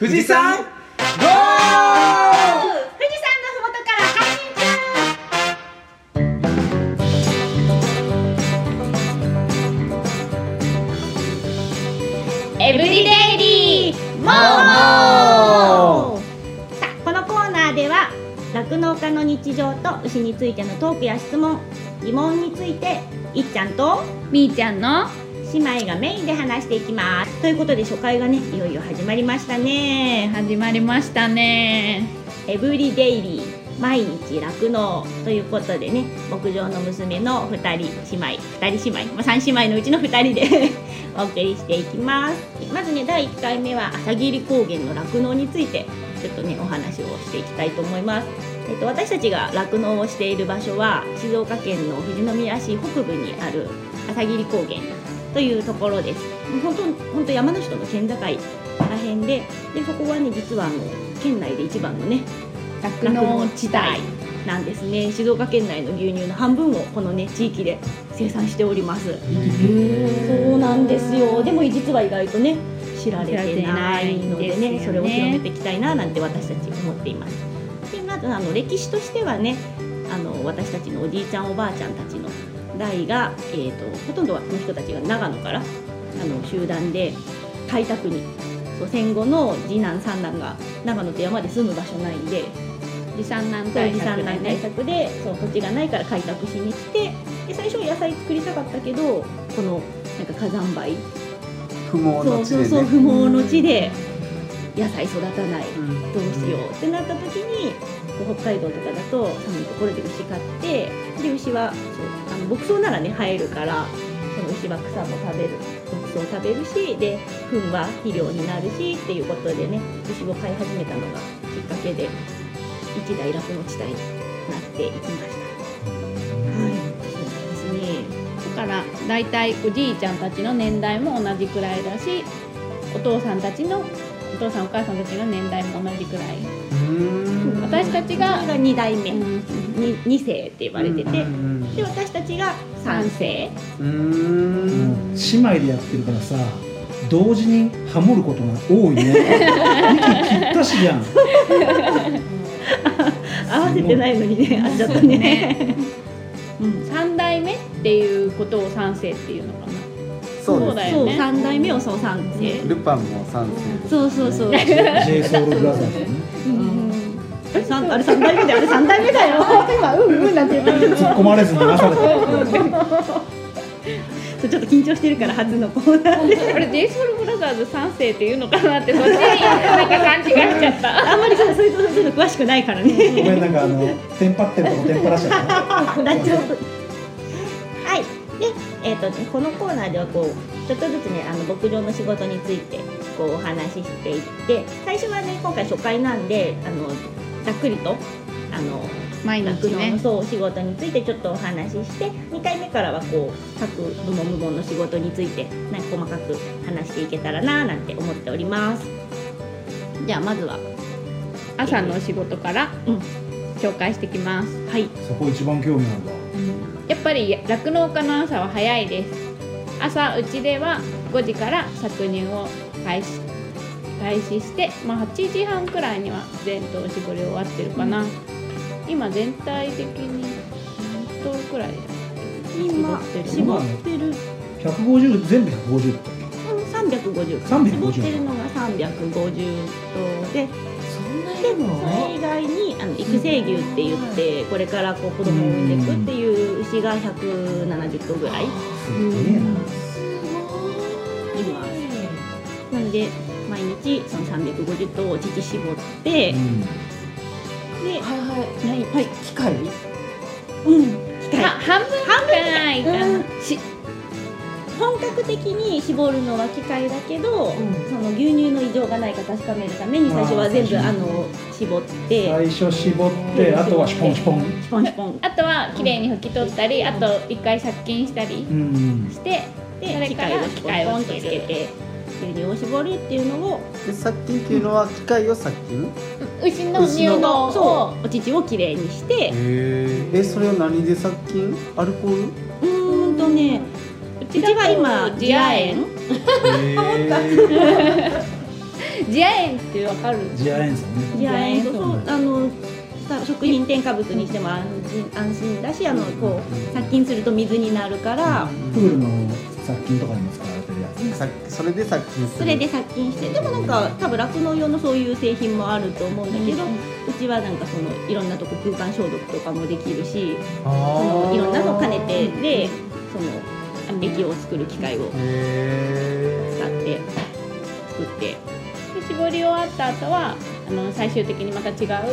富士山ゴー！富士山のふもとから配信中エブリデイリーモーモー。さあこのコーナーでは酪農家の日常と牛についてのトークや質問疑問についていっちゃんとみーちゃんの姉妹がメインで話していきます。ということで初回がねいよいよ始まりましたね。始まりましたね。エブリデイリー毎日酪農ということでね牧場の娘の2人姉妹。2人姉妹、まあ、3姉妹のうちの2人で お送りしていきます。まずね第1回目は朝霧高原の酪農についてちょっとねお話をしていきたいと思います。えっと、私たちが酪農をしている場所は静岡県の富士宮市北部にある朝霧高原というところです。本当本当山梨との県境らへんででそこはね実はあの県内で一番のね酪農地帯。なんですね。静岡県内の牛乳の半分をこのね地域で生産しております。そうなんですよ。でも実は意外とね知られてないのでね、ね、それを広めていきたいななんて私たち思っています。でまずあの歴史としてはねあの私たちのおじいちゃんおばあちゃんたちの代が、えーと、ほとんどの人たちが長野からあの集団で開拓にそう戦後の次男三男が長野と山で住む場所ないんで持参難対策で,、ね、対策でそう土地がないから開拓しに来てで最初野菜作りたかったけどこのなんか火山灰。不毛の地で、ね、そうそうそう不毛の地で野菜育たない、うん、どうしよう。ってなった時に北海道とかだと寒いところで牛飼ってで牛はそう牧草ならね生えるからその牛は草も食べる牧草を食べるしで糞は肥料になるしっていうことでね牛を飼い始めたのがきっかけで一大酪農地帯になっていきました。はいそうですね。だから大体おじいちゃんたちの年代も同じくらいだしお父さんたちのお父さんお母さんたちの年代も同じくらい。私たちが2代目、うん、2, 2世って言われてて、で私たちが3世。うん。姉妹でやってるからさ同時にハモることが多いね。息ぴったしじゃん。合わせてないのにねあっちゃったね。うん、3代目っていうことを3世っていうのかな。そうだよね。三代目をそう三世。ルパンも三世そうそうそう。J ソウルブラザーズね。三あれ三代目であれ三代目だよ。今うんうん。なんて言って突っ込まれずに流されてそうちょっと緊張してるから初のコーナーで。あれ J ソウルブラザーズ三世っていうのかなってそっちなんか勘違いしちゃった。あんまりそうそういうの詳しくないからね。ごめんなんかあのテンパってるとこテンパらしちゃった。はい。でえーと、このコーナーではこうちょっとずつねあの牧場の仕事についてこうお話ししていって最初はね今回初回なんであのざっくりとあの毎日ね。そう仕事についてちょっとお話しして2回目からはこう各部門部門の仕事についてなんか細かく話していけたらななんて思っております。じゃあまずは朝の仕事から、うん、紹介してきます。はい。そこ一番興味あるんだ、うん。やっぱり酪農家の朝は早いです。朝うちでは5時から搾乳を開始開始して、まあ、8時半くらいには全頭絞り終わってるかな、うん、今全体的に何頭くらい今絞ってる。150全部150って350 350絞ってるのが350頭ででそれ以外にあの育成牛って言って、これからこう子供を産んでいくっていう牛が170頭ぐらい、すごいな、います。なので毎日その350頭を乳絞って、で、はいはい。はい。機械？うん。機械。半分半分くらいかな、し本格的に絞るのは機械だけど、うん、その牛乳の異常がないか確かめるために最初は全部あの絞って。最初絞ってあとはシポンシポン。シポンシポン。あとは綺麗に拭き取ったり、あと一回殺菌したりして、でそれから機械をつけて牛乳を絞るっていうのをで殺菌っていうのは機械を殺菌？牛の乳の。そうお乳をきれいにして。えそれは何で殺菌？アルコール？うんとねうちは今自野園ジア塩ってわかる？ジア塩。素ねいやえっとそうあのさ食品添加物にしても安心安心だしあのこう殺菌すると水になるから、プールの殺菌とかにも使われさそれで殺菌する。それで殺菌して。でもなんか多分酪農用のそういう製品もあると思うんだけど、うちはなんかそのいろんなとこ空間消毒とかもできるしそのいろんなのを兼ねてでその液を作る機械をへ使って作って。で絞り終わった後はあの最終的にまた違うあの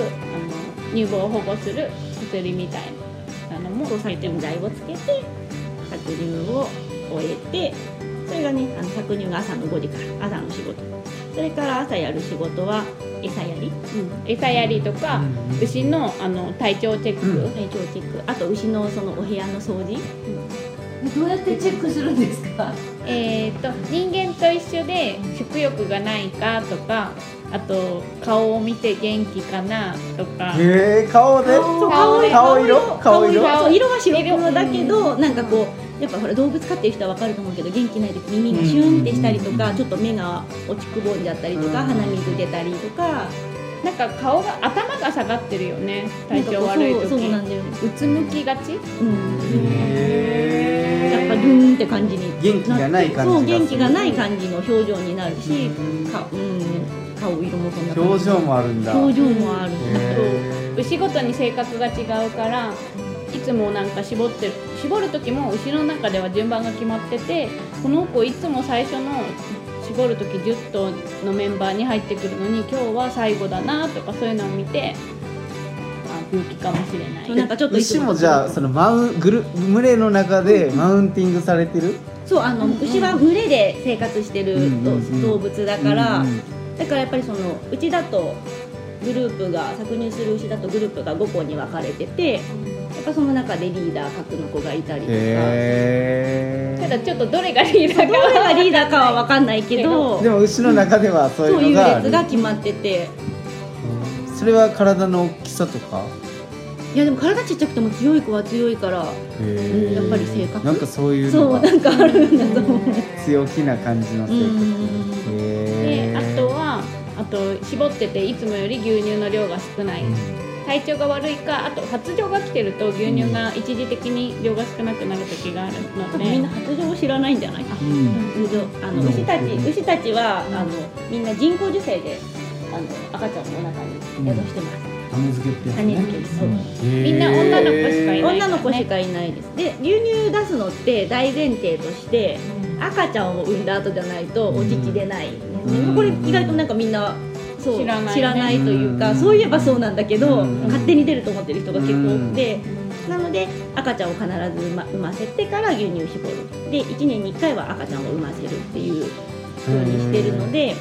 乳房を保護する薬みたいなのも殺菌剤をつけて搾乳を終えてそれがねあの搾乳が朝の5時から朝の仕事。それから朝やる仕事は餌やり。餌やりとか、うん牛のあの体調チェック、うん。体調チェック。あと牛のそのお部屋の掃除。どうやってチェックするんですか？えー、と人間と一緒で食欲がないかとかあと顔を見て元気かなとか。えー、顔で？顔顔色？顔色。色？は白黒だけどなんかこうやっぱほら動物飼ってる人は分かると思うけど元気ない時耳がシュンってしたりとかちょっと目が落ちくぼんじゃったりとかうん鼻水出たりとかなんか顔が頭が下がってるよね体調悪い時。なんかそうなんだよね。うつむきがち？うんへやっぱルーンって感じに。元気がない感じそう元気がない感じの表情になるしうんかうん顔色もそんな表情もあるんだ。表情もある。へー。牛ごとに性格が違うからいつもなんか絞ってる絞る時も牛の中では順番が決まっててこの子いつも最初の絞る時10頭のメンバーに入ってくるのに今日は最後だなとかそういうのを見てあ病気かもしれない。なんかちょっと牛もじゃあそのマウングル群れの中でマウンティングされてる？そうあの牛は群れで生活してるうんうんうん動物だから、うんうん。だからやっぱりそのうちだとグループが搾乳する牛だとグループが5個に分かれててやっぱその中でリーダー格の子がいたりとか、へただちょっとどれがリーダーかどれがリーダーかは分かんないけどー でも牛の中ではそういう列が決まってて。それは体の大きさとか？いやでも体ちっちゃくても強い子は強いからやっぱり性格。なんかそういうそうなんかあるんだと思う。強気な感じのう性格と絞ってていつもより牛乳の量が少ない。体調が悪いかあと発情が来てると牛乳が一時的に量が少なくなる時があるの多分みんなで発情を知らないんじゃない？うん。あのうん。牛たち牛たちはあのみんな人工授精であの赤ちゃんのお腹に宿してます。種付けって種ね。付けそう。みんな女の子しかいない女の子しかいないです。で牛乳出すのって大前提として赤ちゃんを産んだ後じゃないとお乳出ない。うん。これ意外となんかみんなそう知らないねというか、うん。そういえばそうなんだけど、うん。勝手に出ると思ってる人が結構多くて、なので赤ちゃんを必ず産ま産ませてから牛乳絞る。で1年に1回は赤ちゃんを産ませるっていう風にしてるので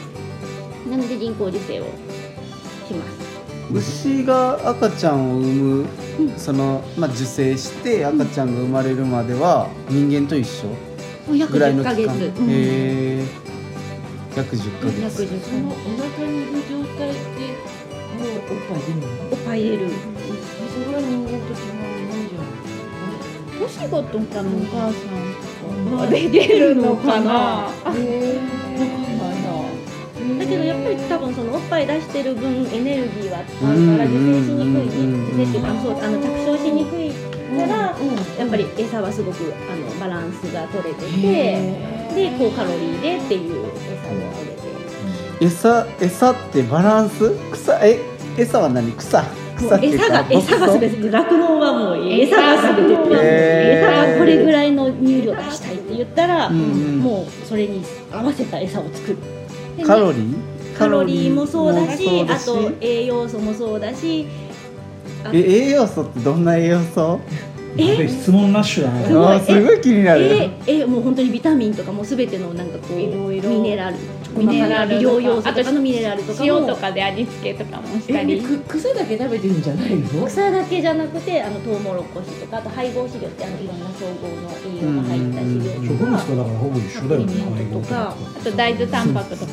なので人工授精をします。牛が赤ちゃんを産む、うん。その、まあ、受精して赤ちゃんが生まれるまでは人間と一緒もう約ぐらいの10ヶ期間。うん。え約10ヶ約月。10そのお腹にいる状態でもうおっぱい出るのおっぱい入れるそれは人間と違うないじゃん年子とかのお母さんとかは出るのかなへだけどやっぱり多分そのおっぱい出してる分エネルギーは使うから受精しにくいうん受精っていうかそうあの着床しにくいからうんやっぱり餌はすごくあのバランスが取れててへで高カロリーでっていう餌をあげて。餌餌ってバランス？草？え餌は何？草？餌が餌が牧草？全て酪農はもう餌が全てって。餌がこれぐらいの乳量出したいって言ったら、うんうん。もうそれに合わせた餌を作る。でねカロリー？カロリーもそうだしあと栄養素もそうだしあえ栄養素ってどんな栄養素？え？で質問ラッシュだねすごい。すごい気になる、ええもう本当にビタミンとかもすべてのなんかこういろいろ。ミネラルミネラル微量要素とかのミネラルとかも。塩とかで味付けとかもしたり。えでく草だけ食べてるんじゃないの？草だけじゃなくてあのトウモロコシとかあと配合飼料ってあのいろんな総合の栄養が入った飼料。植物とだからほぼ一緒だよねサプリメントとかあと大豆タンパクとか。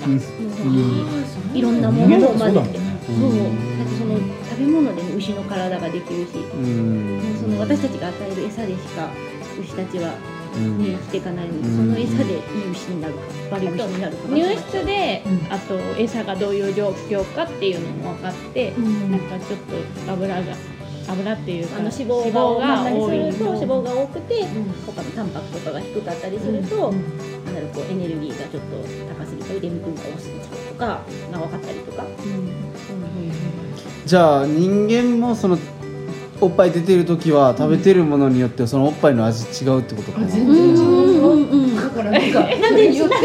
いろんなものを混ぜてそう。だってその食べ物でね牛の体ができるし。その私たちが与える餌でしか牛たちはうん。ね生きていかないのでその餌でいい牛牛になる。かバリ牛になるか。入室で、うん。あと餌がどういう状況かっていうのも分かって、うん。なんかちょっと油が油っていうかあの脂肪が多い脂肪が多くて他のタンパクとかが低かったりすると、うん。なんだろうこうエネルギーがちょっと高すぎたりでんぷんが多すぎちゃうとかが分かったりとか、じゃあ人間もそのおっぱい出てる時は食べてるものによってそのおっぱいの味違うってことかな？あ全然違ううんうん。だからなんかなんでよって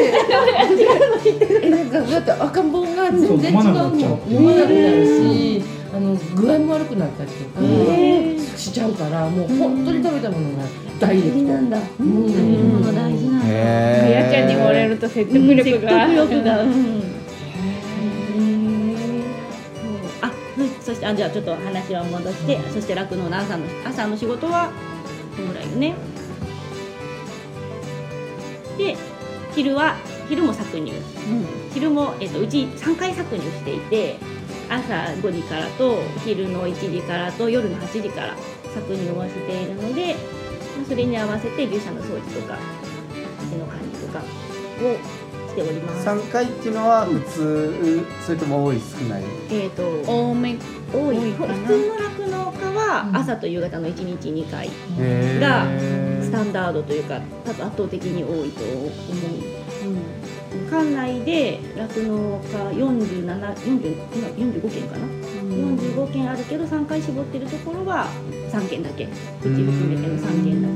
えなんかだって赤ん坊が全然違うもん。飲まなくなるしあの具合も悪くなったりとか。へしちゃうからもう本当に食べたものがダイレクト。なんだ、うん。食べるもの大事なんだ、かへやちゃんに漏れると説得力説が、得力が、うんしてあじゃあちょっと話を戻して、そして酪農の朝の朝の仕事はこのぐらいよね。で昼は昼も搾乳。昼も、えっとうち3回搾乳していて朝5時からと昼の1時からと夜の8時から搾乳をしているのでまあそれに合わせて牛舎の掃除とか手の管理とかをしております。3回っていうのは普通それとも多い少ない？えっ、と多め多いかな。普通の酪農家は朝と夕方の1日2回がスタンダードというか多分圧倒的に多いと思う、管内で酪農家47 40今45件かな、45件あるけど3回絞ってるところは3件だけ。うち含めての3件だ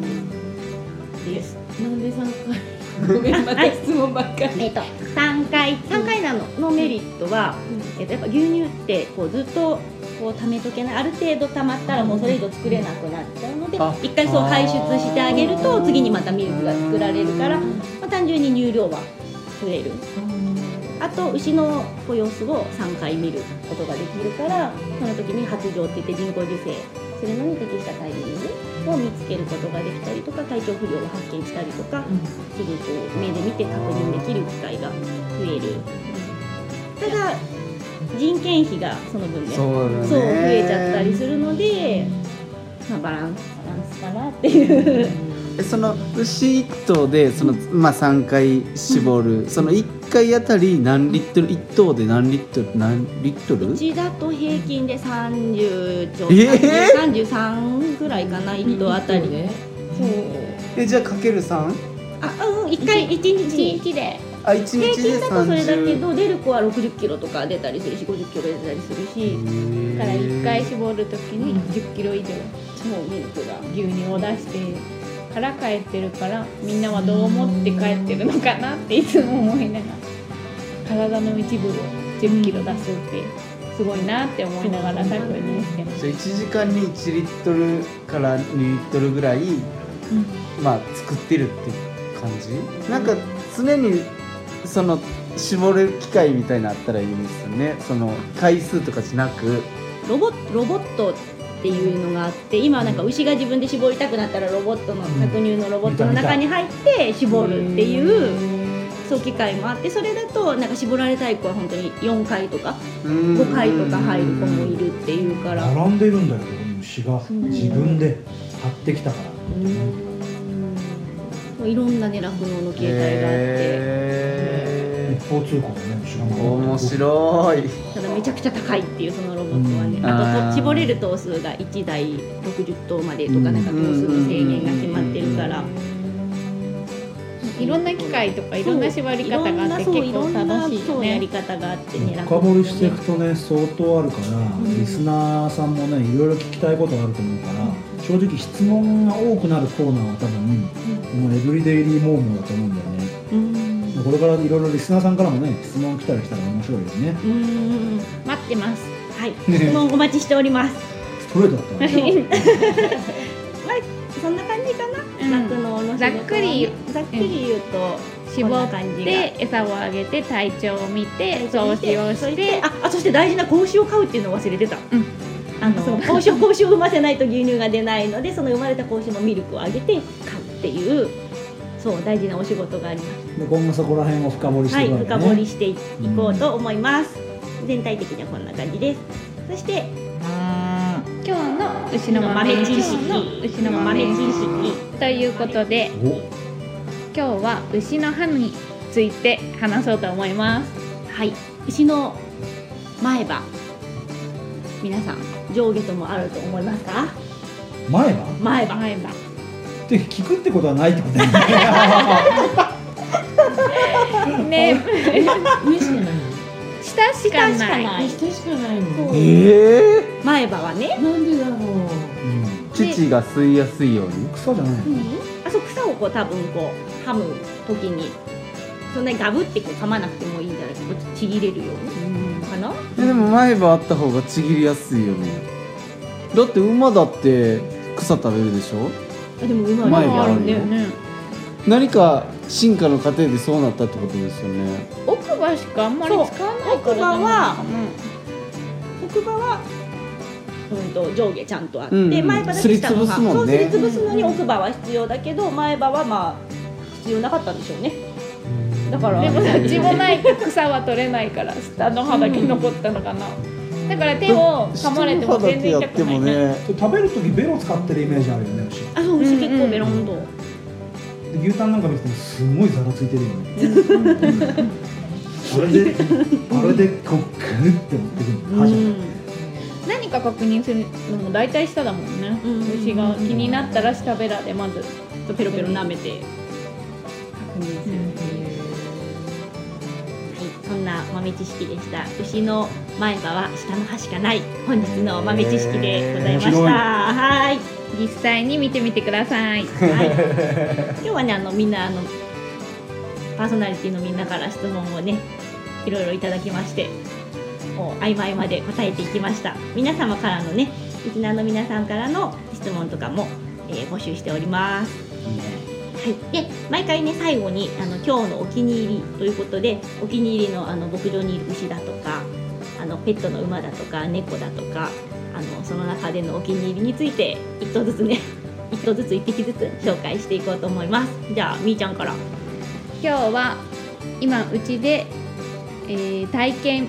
けです。なんで三回？ごめんまた質問ばっかり。えっと3回。3回なののメリットは、えっとやっぱ牛乳ってこうずっとこう溜めとけない。ある程度溜まったらもうそれ以上作れなくなっちゃうのであ一回そう排出してあげると次にまたミルクが作られるから、まあ、単純に乳量は増える。あと牛の子様子を3回見ることができるからその時に発情って言って人工授精するのに適したタイミングを見つけることができたりとか体調不良を発見したりとかすると目で見て確認できる機会が増える。ただ人件費がその分ねそうだね。そう増えちゃったりするので、まあ、バランスバランスかなっていう。えその牛1頭でその、まあ、3回絞る、その1回あたり何リットル1頭で何リットル何リットル？うちだと平均で30ちょえー？33ぐらいかな1頭あたり。ねそう。えじゃあかける 3? あうん1回1日一日であ1日平で均だとそれだけ30ど出る子は60キロとか出たりするし50キロ出たりするしだから1回絞るときに10キロ以上もうミルクが牛乳を出してから帰ってるからみんなはどう思って帰ってるのかなっていつも思いながら体の一部を10キロ出すってすごいなって思いながら搾乳してます。じゃあ1時間に1リットルから2リットルぐらい、まあ作ってるって感じ？なんか常にその絞れる機械みたいなのあったらいいですよね。その回数とかじゃなく。ロボロボットっていうのがあって今はなんか牛が自分で搾りたくなったらロボットの搾乳のロボットの中に入って絞るっていうそう機械もあってそれだとなんか絞られたい子は本当に4回とか5回とか入る子もいるっていうから。並んでるんだよ牛が。自分で買ってきたからもういろんなね酪農の形態があって。へ一方通行でね牛がー面白い。ただめちゃくちゃ高いっていうそのロボットはね。うん。あと絞れる頭数が1台60頭までとかなんか頭数の制限が決まってるから。いろんな機械とかいろんな縛り方があって結構楽しいよそうやりね方があってね。深掘りしていくねとね相当あるから、リスナーさんもねいろいろ聞きたいことがあると思うから、正直質問が多くなるコーナーは多分、もうエブリデイリーモーモーだと思うんだよね。うんこれからいろいろリスナーさんからもね質問来たりしたら面白いよね。うん。待ってます。はい。質問お待ちしております。ストレートだったね。まあそんな感じかな。うん。の仕事はねざっくりざっくり言うと絞って餌をあげて体調を見て体調をして。ああそして大事な子牛を飼うっていうのを忘れてた、うん。あの子牛を子牛を産ませないと牛乳が出ないのでその生まれた子牛のミルクをあげて飼うっていうそう大事なお仕事があります。で今後そこら辺を深掘りしはいていくわけね、深掘りしていこうと思います、全体的にはこんな感じです。そして今日の牛の豆知識。牛の豆知識。ということでお。今日は牛の歯について話そうと思います。はい。牛の前歯。皆さん上下ともあると思いますか？前歯？前歯。前歯って聞くってことはないってことだよね。ね。上しかない下しかない。下しかない。のええ前歯はね。なん。でだろううん父が吸いやすいように。草じゃないの？あそう草をこう多分こう噛む時に。そんなにガブってこう噛まなくてもいいんじゃないかこうちぎれるように。かな？えでも前歯あった方がちぎりやすいよね。だって馬だって草食べるでしょ？あでも馬前歯あるんだよね。何か進化の過程でそうなったってことですよね。奥歯しかあんまり使わないから奥歯はかな奥歯はうんと上下ちゃんとあって、うんうん。前歯だけ下の歯。すりつぶすもんね。そうすりつぶすのに奥歯は必要だけど前歯はまあ必要なかったんでしょうね。だからでもさ血もないと草は取れないから下の歯だけ残ったのかなだから手を噛まれても全然痛くない。ねね食べる時ベロ使ってるイメージあるよね牛あそう牛結構ベロンと、で牛タンなんか見ててもすごいざらついてるよね。あれであれでこうグッて持ってくるの。歯じゃない何か確認するのも大体下だもんね、うん。牛が気になったら下ベラでまずうん、ペロペロ舐めて。確認するっていう、はい、そんな豆知識でした。牛の前歯は下の歯しかない本日の豆知識でございました、へーはい。実際に見てみてください。はい、今日はねあのみんなあのパーソナリティのみんなから質問をねいろいろいただきましてもう合間合間で答えていきました。皆様からのねリスナーの皆さんからの質問とかも、えー募集しておりますはい、で毎回ね最後にあの今日のお気に入りということでお気に入りのあの牧場にいる牛だとかあのペットの馬だとか猫だとかあのその中でのお気に入りについて一頭ずつね 一頭ずつ一匹ずつ紹介していこうと思います。じゃあみーちゃんから。今日は今うちで、えー体験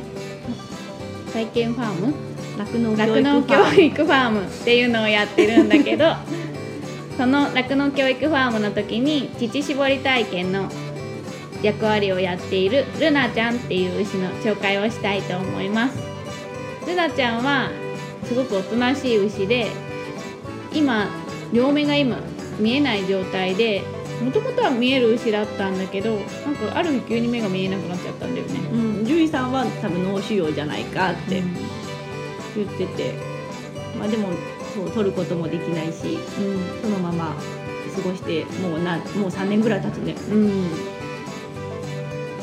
体験ファーム？酪農酪農教育ファームっていうのをやってるんだけど その酪農教育ファームの時に乳搾り体験の役割をやっているルナちゃんっていう牛の紹介をしたいと思います。ルナちゃんはすごくおとなしい牛で今両目が今見えない状態でもともとは見える牛だったんだけどなんかある日急に目が見えなくなっちゃったんだよね。うん獣医さんは多分脳腫瘍じゃないかって言ってて、まあでもそう取ることもできないしそのまま過ごしてもうなもう3年ぐらい経つね。う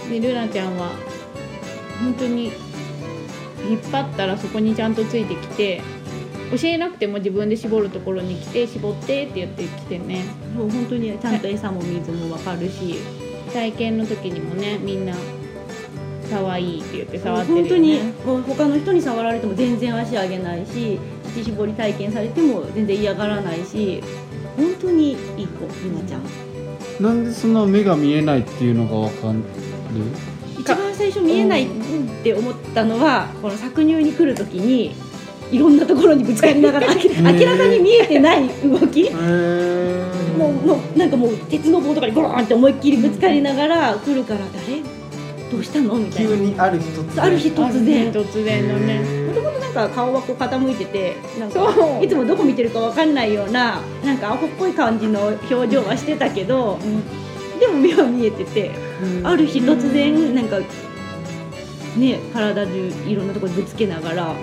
ん、でルナちゃんは本当に引っ張ったらそこにちゃんとついてきて教えなくても自分で絞るところに来て絞ってって言ってきてね。そう本当にちゃんと餌も水も分かるし。体験の時にもねみんな可愛いって言って触ってるよ、ね、本当にもう他の人に触られても全然足上げないし乳搾り体験されても全然嫌がらないし本当にいい子ルナちゃん。なんでそんな目が見えないっていうのがわかる？一番最初見えないって思ったのはこの搾乳に来る時にいろんなところにぶつかりながら 明らかに見えてない動き。もうもうなんかもう鉄の棒とかにゴロンって思いっきりぶつかりながら来るから誰？どうしたの？みたいな。急にある日突然。ある日突然。突然のねなんか顔はこう傾いててなんそかう。いつもどこ見てるかわかんないようななんかアホっぽい感じの表情はしてたけど、でも目は見えてて、ある日突然なんかね体中いろんなとこぶつけながら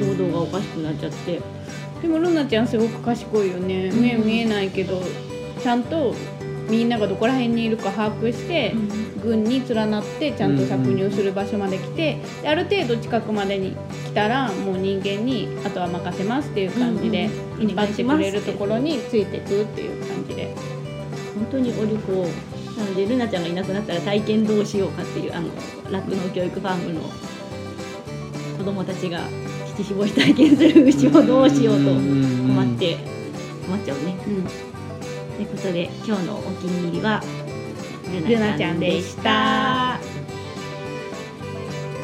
行動がおかしくなっちゃって。でもルナちゃんすごく賢いよね。目見えないけどちゃんとみんながどこら辺にいるか把握して、群に連なってちゃんと搾乳する場所まで来て、である程度近くまでに来たらもう人間にあとは任せますっていう感じで、うん引っ張ってくれるところについてくっていう感じで。本当にお利口なのでルナちゃんがいなくなったら体験どうしようかっていうあの酪農教育ファームの子供たちが乳搾り体験する牛をどうしようと困って困っちゃうね。ということで今日のお気に入りはルナちゃんでした。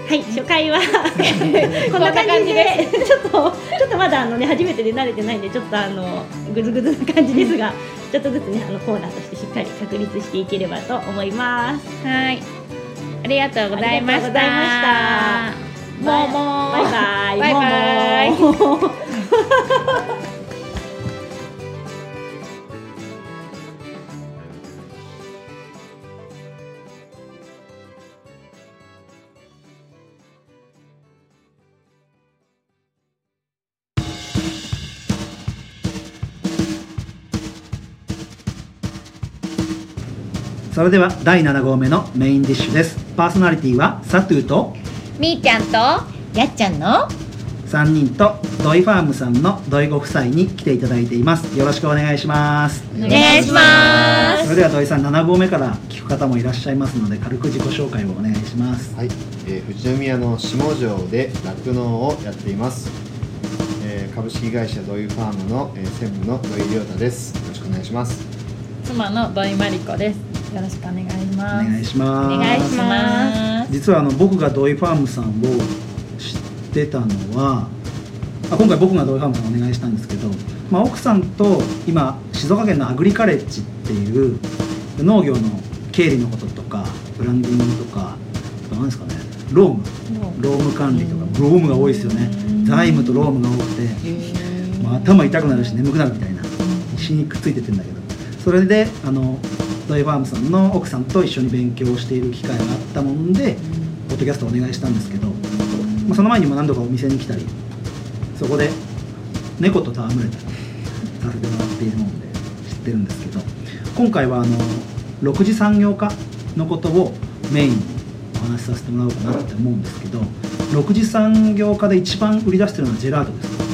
はい、初回は こんな感じでちょっとちょっとまだあのね初めてで慣れてないんでちょっとあのぐずぐずな感じですが、ちょっとずつねあのコーナーとしてしっかり確立していければと思います。はい。ありがとうございました。ありがとうございました。もうも。うバイバイ。バイバイそれでは第7号目のメインディッシュです。パーソナリティはサトゥーとみーちゃんとやっちゃんの3人とドイファームさんのドイご夫妻に来ていただいています。よろしくお願いします。お願いしまそれでは土井さん7号目から聞く方もいらっしゃいますので軽く自己紹介をお願いします。はい、えー、富士宮の下城で酪農をやっています、えー株式会社ドイファームの、えー専務の土井亮太です。よろしくお願いします。妻の土井真理子です。よろしくお願いしおます。願いします。お願いします。実はあの僕がドイファームさんを知ってたのはあ今回僕がドイファームさんをお願いしたんですけど、まあ、奥さんと今静岡県のアグリカレッジっていう農業の経理のこととかブランディングとか何ですかねローム。ローム。管理とかロームが多いですよね。財務とロームが多くて、まあ、頭痛くなるし眠くなるみたいな石にくっついててんだけど。それであのドイファームさんの奥さんと一緒に勉強している機会があったもんでポッドキャストをお願いしたんですけど、まあ、その前にも何度かお店に来たりそこで猫と戯れたりさせてもらっているもんで知ってるんですけど今回はあの6次産業化のことをメインにお話しさせてもらおうかなって思うんですけど6次産業化で一番売り出してるのはジェラートですか？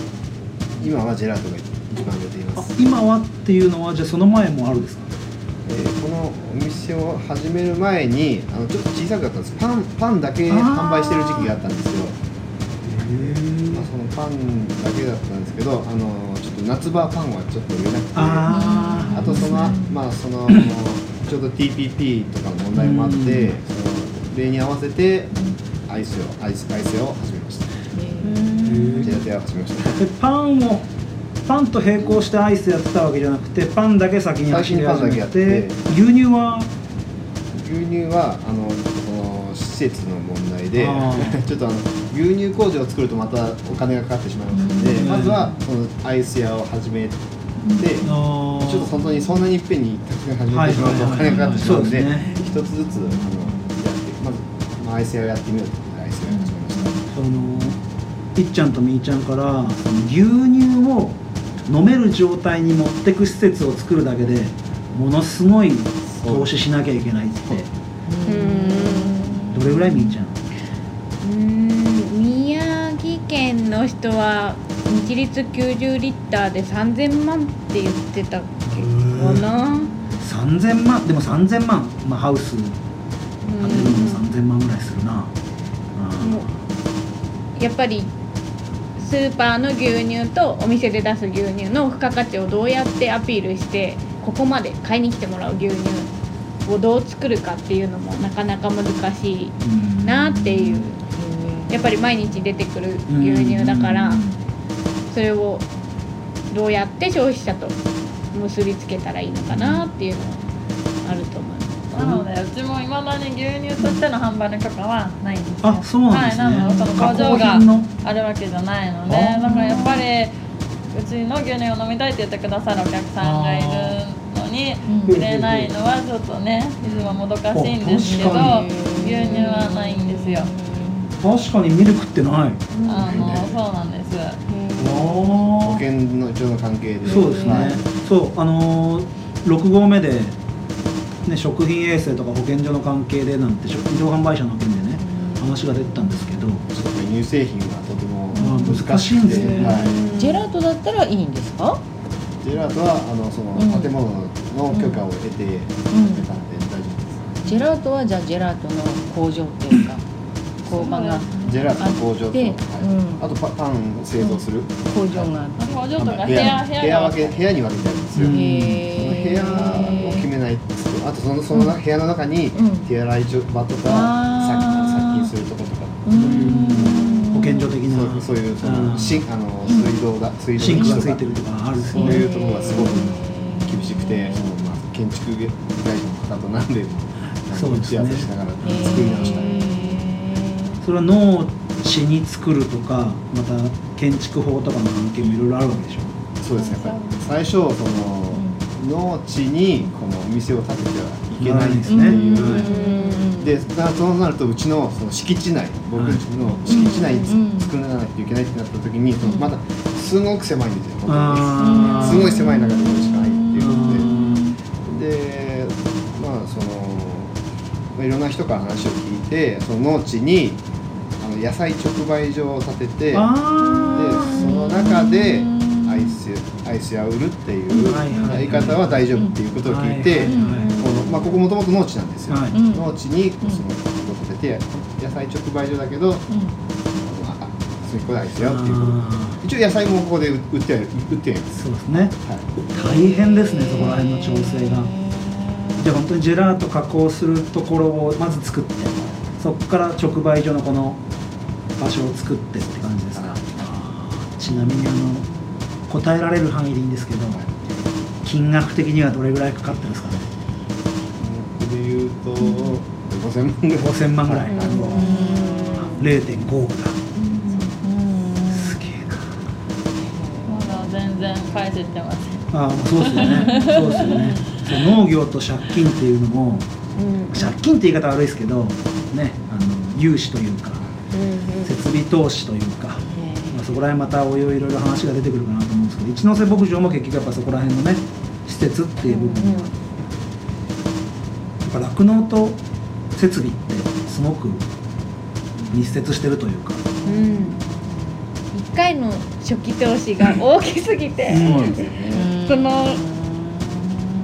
今はジェラートが一番出ていまあす、今はっていうのはじゃあその前もあるんですか？を始める前にあのちょっと小さかったんです。パンパンだけ販売してる時期があったんですよ。まあ、そのパンだけだったんですけどあのちょっと夏場パンはちょっと売れなくてああとそのまあそのちょうど TPP とかの問題もあって、うん。その例に合わせてアイスをアイスアイスを始めました。ジェラテ屋を始めました。でパンをパンと並行してアイスやってたわけじゃなくてパンだけ先に走り始めて。牛乳は牛乳はあのその施設の問題であ ちょっとあの牛乳工場を作るとまたお金がかかってしまいますので、うんまずはそのアイス屋を始めて。ちょっと本当にそんなにいっぺんにたくさん始めてしまうとお金がかかってしまうので一つずつあのやってまず、まあ、アイス屋をやってみようということでアイス屋を始めました。そのいっちゃんとみーちゃんから牛乳を飲める状態に持ってく施設を作るだけでものすごい投資しなきゃいけないって。どれぐらいみーちゃん？うーん。宮城県の人は一律90リッターで3000万って言ってたっけかな。3000万？でも3000万、まあ、ハウス。建てるのも3000万ぐらいするな、もやっぱりスーパーの牛乳とお店で出す牛乳の付加価値をどうやってアピールしてここまで買いに来てもらう牛乳をどう作るかっていうのもなかなか難しいうんなっていう。やっぱり毎日出てくる牛乳だからそれをどうやって消費者と結びつけたらいいのかなっていうのはあると思います。なのでうちも未だに牛乳としての販売の許可はないんですよ。あそうなんですね、はい、なのでその工場があるわけじゃないので、だからやっぱりうちの牛乳を飲みたいって言ってくださるお客さんがいるのに売れないのはちょっとねいつももどかしいんですけどあ牛乳はないんですよ。確かにミルクってない。あのそうなんです。保あ険の一応の関係で。そうですね、はい。そうあのー、6号目で、ね、食品衛生とか保健所の関係でなんて食品販売者の件でね話が出てたんですけど。ちょっと乳製品がとても難しいんですね。はい。ジェラートだったらいいんですか？ジェラートはあのそのうん建物の許可を得て、うん。出たので大丈夫ですジェラートはじゃあジェラートの工場っていうか工場がジェラートの工場と、ではい。うん。あとパパンを製造する、工場があって。工場とか部屋部部屋分け部屋に分けてあるんですよ、うんそのへ部屋を決めないあとそのその部屋の中にうん。手洗い場とか、殺殺菌するとことか、うん。保健所的なそういうその、うん。しあの水道だ水道シンクがついてるとかあるそういうところがすごく厳厳しくて、そのまあ建築会社の方と何でもそうで打ち合わせしながら作り直したり、それは農地に作るとかまた建築法とかの関係もいろいろあるわけでしょ。そうですね。最初その、農地にこのお店を建ててはいけないっていう、はいでだからそうなるとうちのその敷地内僕の敷地内に作らないといけないってなった時にそのまだすごく狭いんですよ。本当あーにすごい狭い中でこれしかないっていうのででまあその、まあ、いろんな人から話を聞いてその農地にあの野菜直売所を建ててであその中でアイスアイス屋を売るっていうやり方は大丈夫っていうことを聞いて、はいはいはい。このまあ、ここもともと農地なんですよ、はい。農地にその建てて野菜直売所だけど、あのあ隅っこでアイス屋っていうこと。あ一応野菜もここで売って売ってそうですね。はい。大変ですねそこら辺の調整が。じゃあ本当にジェラート加工するところをまず作ってそこから直売所のこの場所を作ってって感じですか。ちなみにあの答えられる範囲でいいんですけど金額的にはどれぐらいかかってるんですかね？と5000万ぐらい5000万ぐらい。は0.5億だすげえなまだ全然返せてません。ああそうですよね。そうですよね。農業と借金っていうのも借金って言い方悪いですけどねあの融資というか設備投資というか、まあ、そこら辺またおいおいいろいろ話が出てくるかなと思うんですけど一ノ瀬牧場も結局やっぱそこら辺のね施設っていう部分。が、やっぱ酪農と設備ってすごく密接してるというか、うん。1回の初期投資が大きすぎて、そうなんですよね。その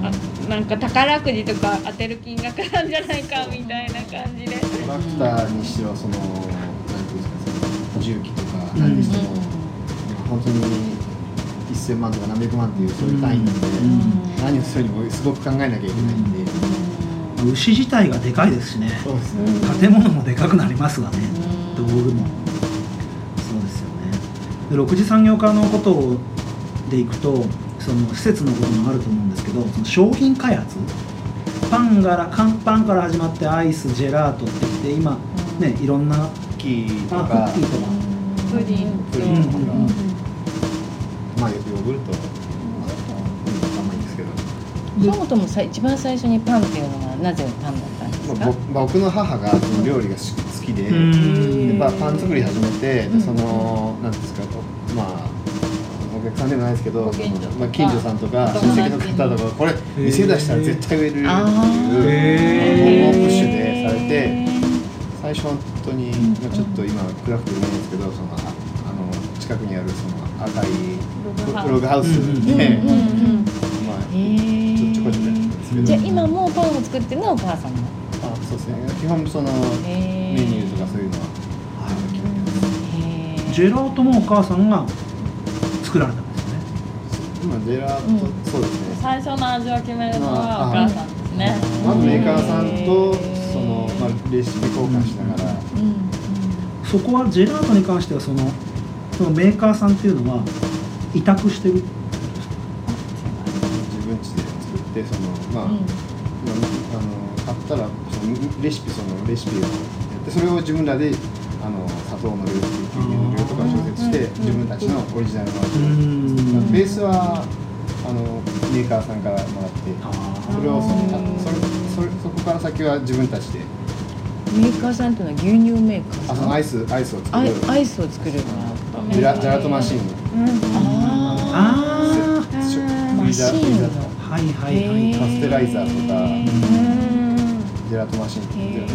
あなんか宝くじとか当てる金額なんじゃないかみたいな感じで。トラクターにしてはそのなんていうんですかその重機とか何にしても、本当に1000万とか何百万っていうそういう単位なんで、何をするにもすごく考えなきゃいけないんで、牛自体がでかいですしね。ね、建物もでかくなりますわね。道具も。そうですよね。で6次産業化のことでいくとその施設のこともあると思うんですけどその商品開発。パンから乾パンから始まってアイスジェラートってきて今ねいろんなキーとか。ッキーとか。プリンプリンとか、まあヨーグルトそもそもさ一番最初にパンっていうのはなぜパンだったんですか？まあ、僕僕の母がその料理がし好きで、うん。でまあ、パン作り始めて、でそのなんですかまあお客さんでもないですけどまあ、近所さんとかお親戚の方とかこれ店出したら絶対売れるっていうあー。もうプッシュでされて最初本当に、まあ、ちょっと今暗くて言えないですけどそのああの近くにあるその赤いログハウス。で、うんうんまあじゃあ今もパンを作ってるのはお母さんの。あそうですね。基本そのメニューとかそういうのは決めてますジェラートもお母さんが作られたんですよね。今ジェラート、うんそうですね。最初の味を決めるのはお母さんですね。まずメーカーさんとその、まあ、レシピ交換しながら、そこはジェラートに関してはそのそのメーカーさんっていうのは委託してる？自分家で作ってそのまあ、まああの買ったらそのレシピそのレシピをやってそれを自分らであの砂糖の量とか牛乳の量とか調節して自分たちのオリジナルの味をうんベースはあのメーカーさんからもらってそれをそそれそれそこから先は自分たちで。メーカーさんっていうのは牛乳メーカーさん？あそのアイスアイスを作アるイアイスを作るジェラジェラートマシン。ああー。フマシリーンはいはいはいカステライザーとかうんジェラートマシンってへ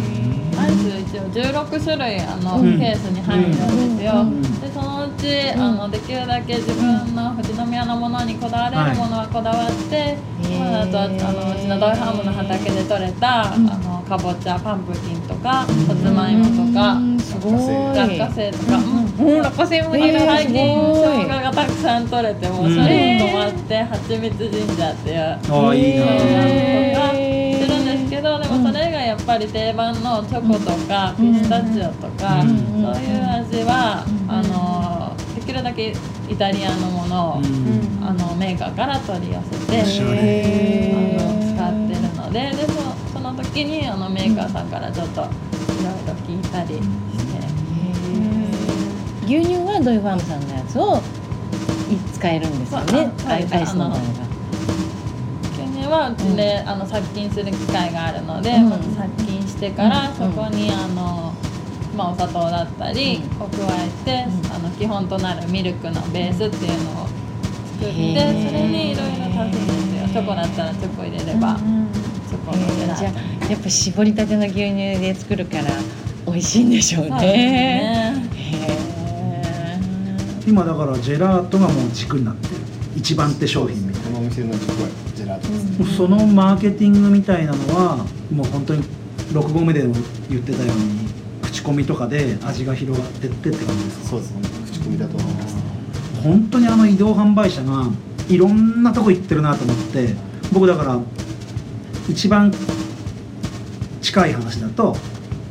アイス一応16種類あの、うん。ケースに入るんですよ、ん。でそのうち、あのできるだけ自分の富士宮のものにこだわれるものはこだわって、まあ、あとあのうちのドイハームの畑で採れた、あのかぼちゃパンプキンとかさつまいもとか、うんすごい。落花生とか、うん。うん、落花生も最近生姜がたくさん取れてもうそれに困ってはちみつ神社っていう。ああいいな。とかしてるんですけどでもそれがやっぱり定番のチョコとかピスタチオとか、うん。そういう味は、あのできるだけイタリアのものを、うん。あのメーカーから取り寄せてあの使ってるのでで時にあのメーカーさんからちょっといろいろ聞いたりして、牛乳はドイファームさんのやつを使えるんですよね。アイスの場合は牛乳はうちで、あの殺菌する機械があるので、うん。まず殺菌してから、うん。そこにあの、まあ、お砂糖だったりを加えて、うん。あの基本となるミルクのベースっていうのを作ってそれにいろいろ足すんですよ。チョコだったらチョコ入れれば、チョコのジェラーじゃトあやっぱ絞りたての牛乳で作るから美味しいん。でしょうね今だからジェラートがもう軸になってる。一番手商品みたいこのお店の自己ジェラートですね、そのマーケティングみたいなのはもう本当に6合目でも言ってたように口コミとかで味が広がってってって感じですか？そうです本当口コミだと思います。本当にあの移動販売車がいろんなとこ行ってるなと思って僕だから一番近い話だと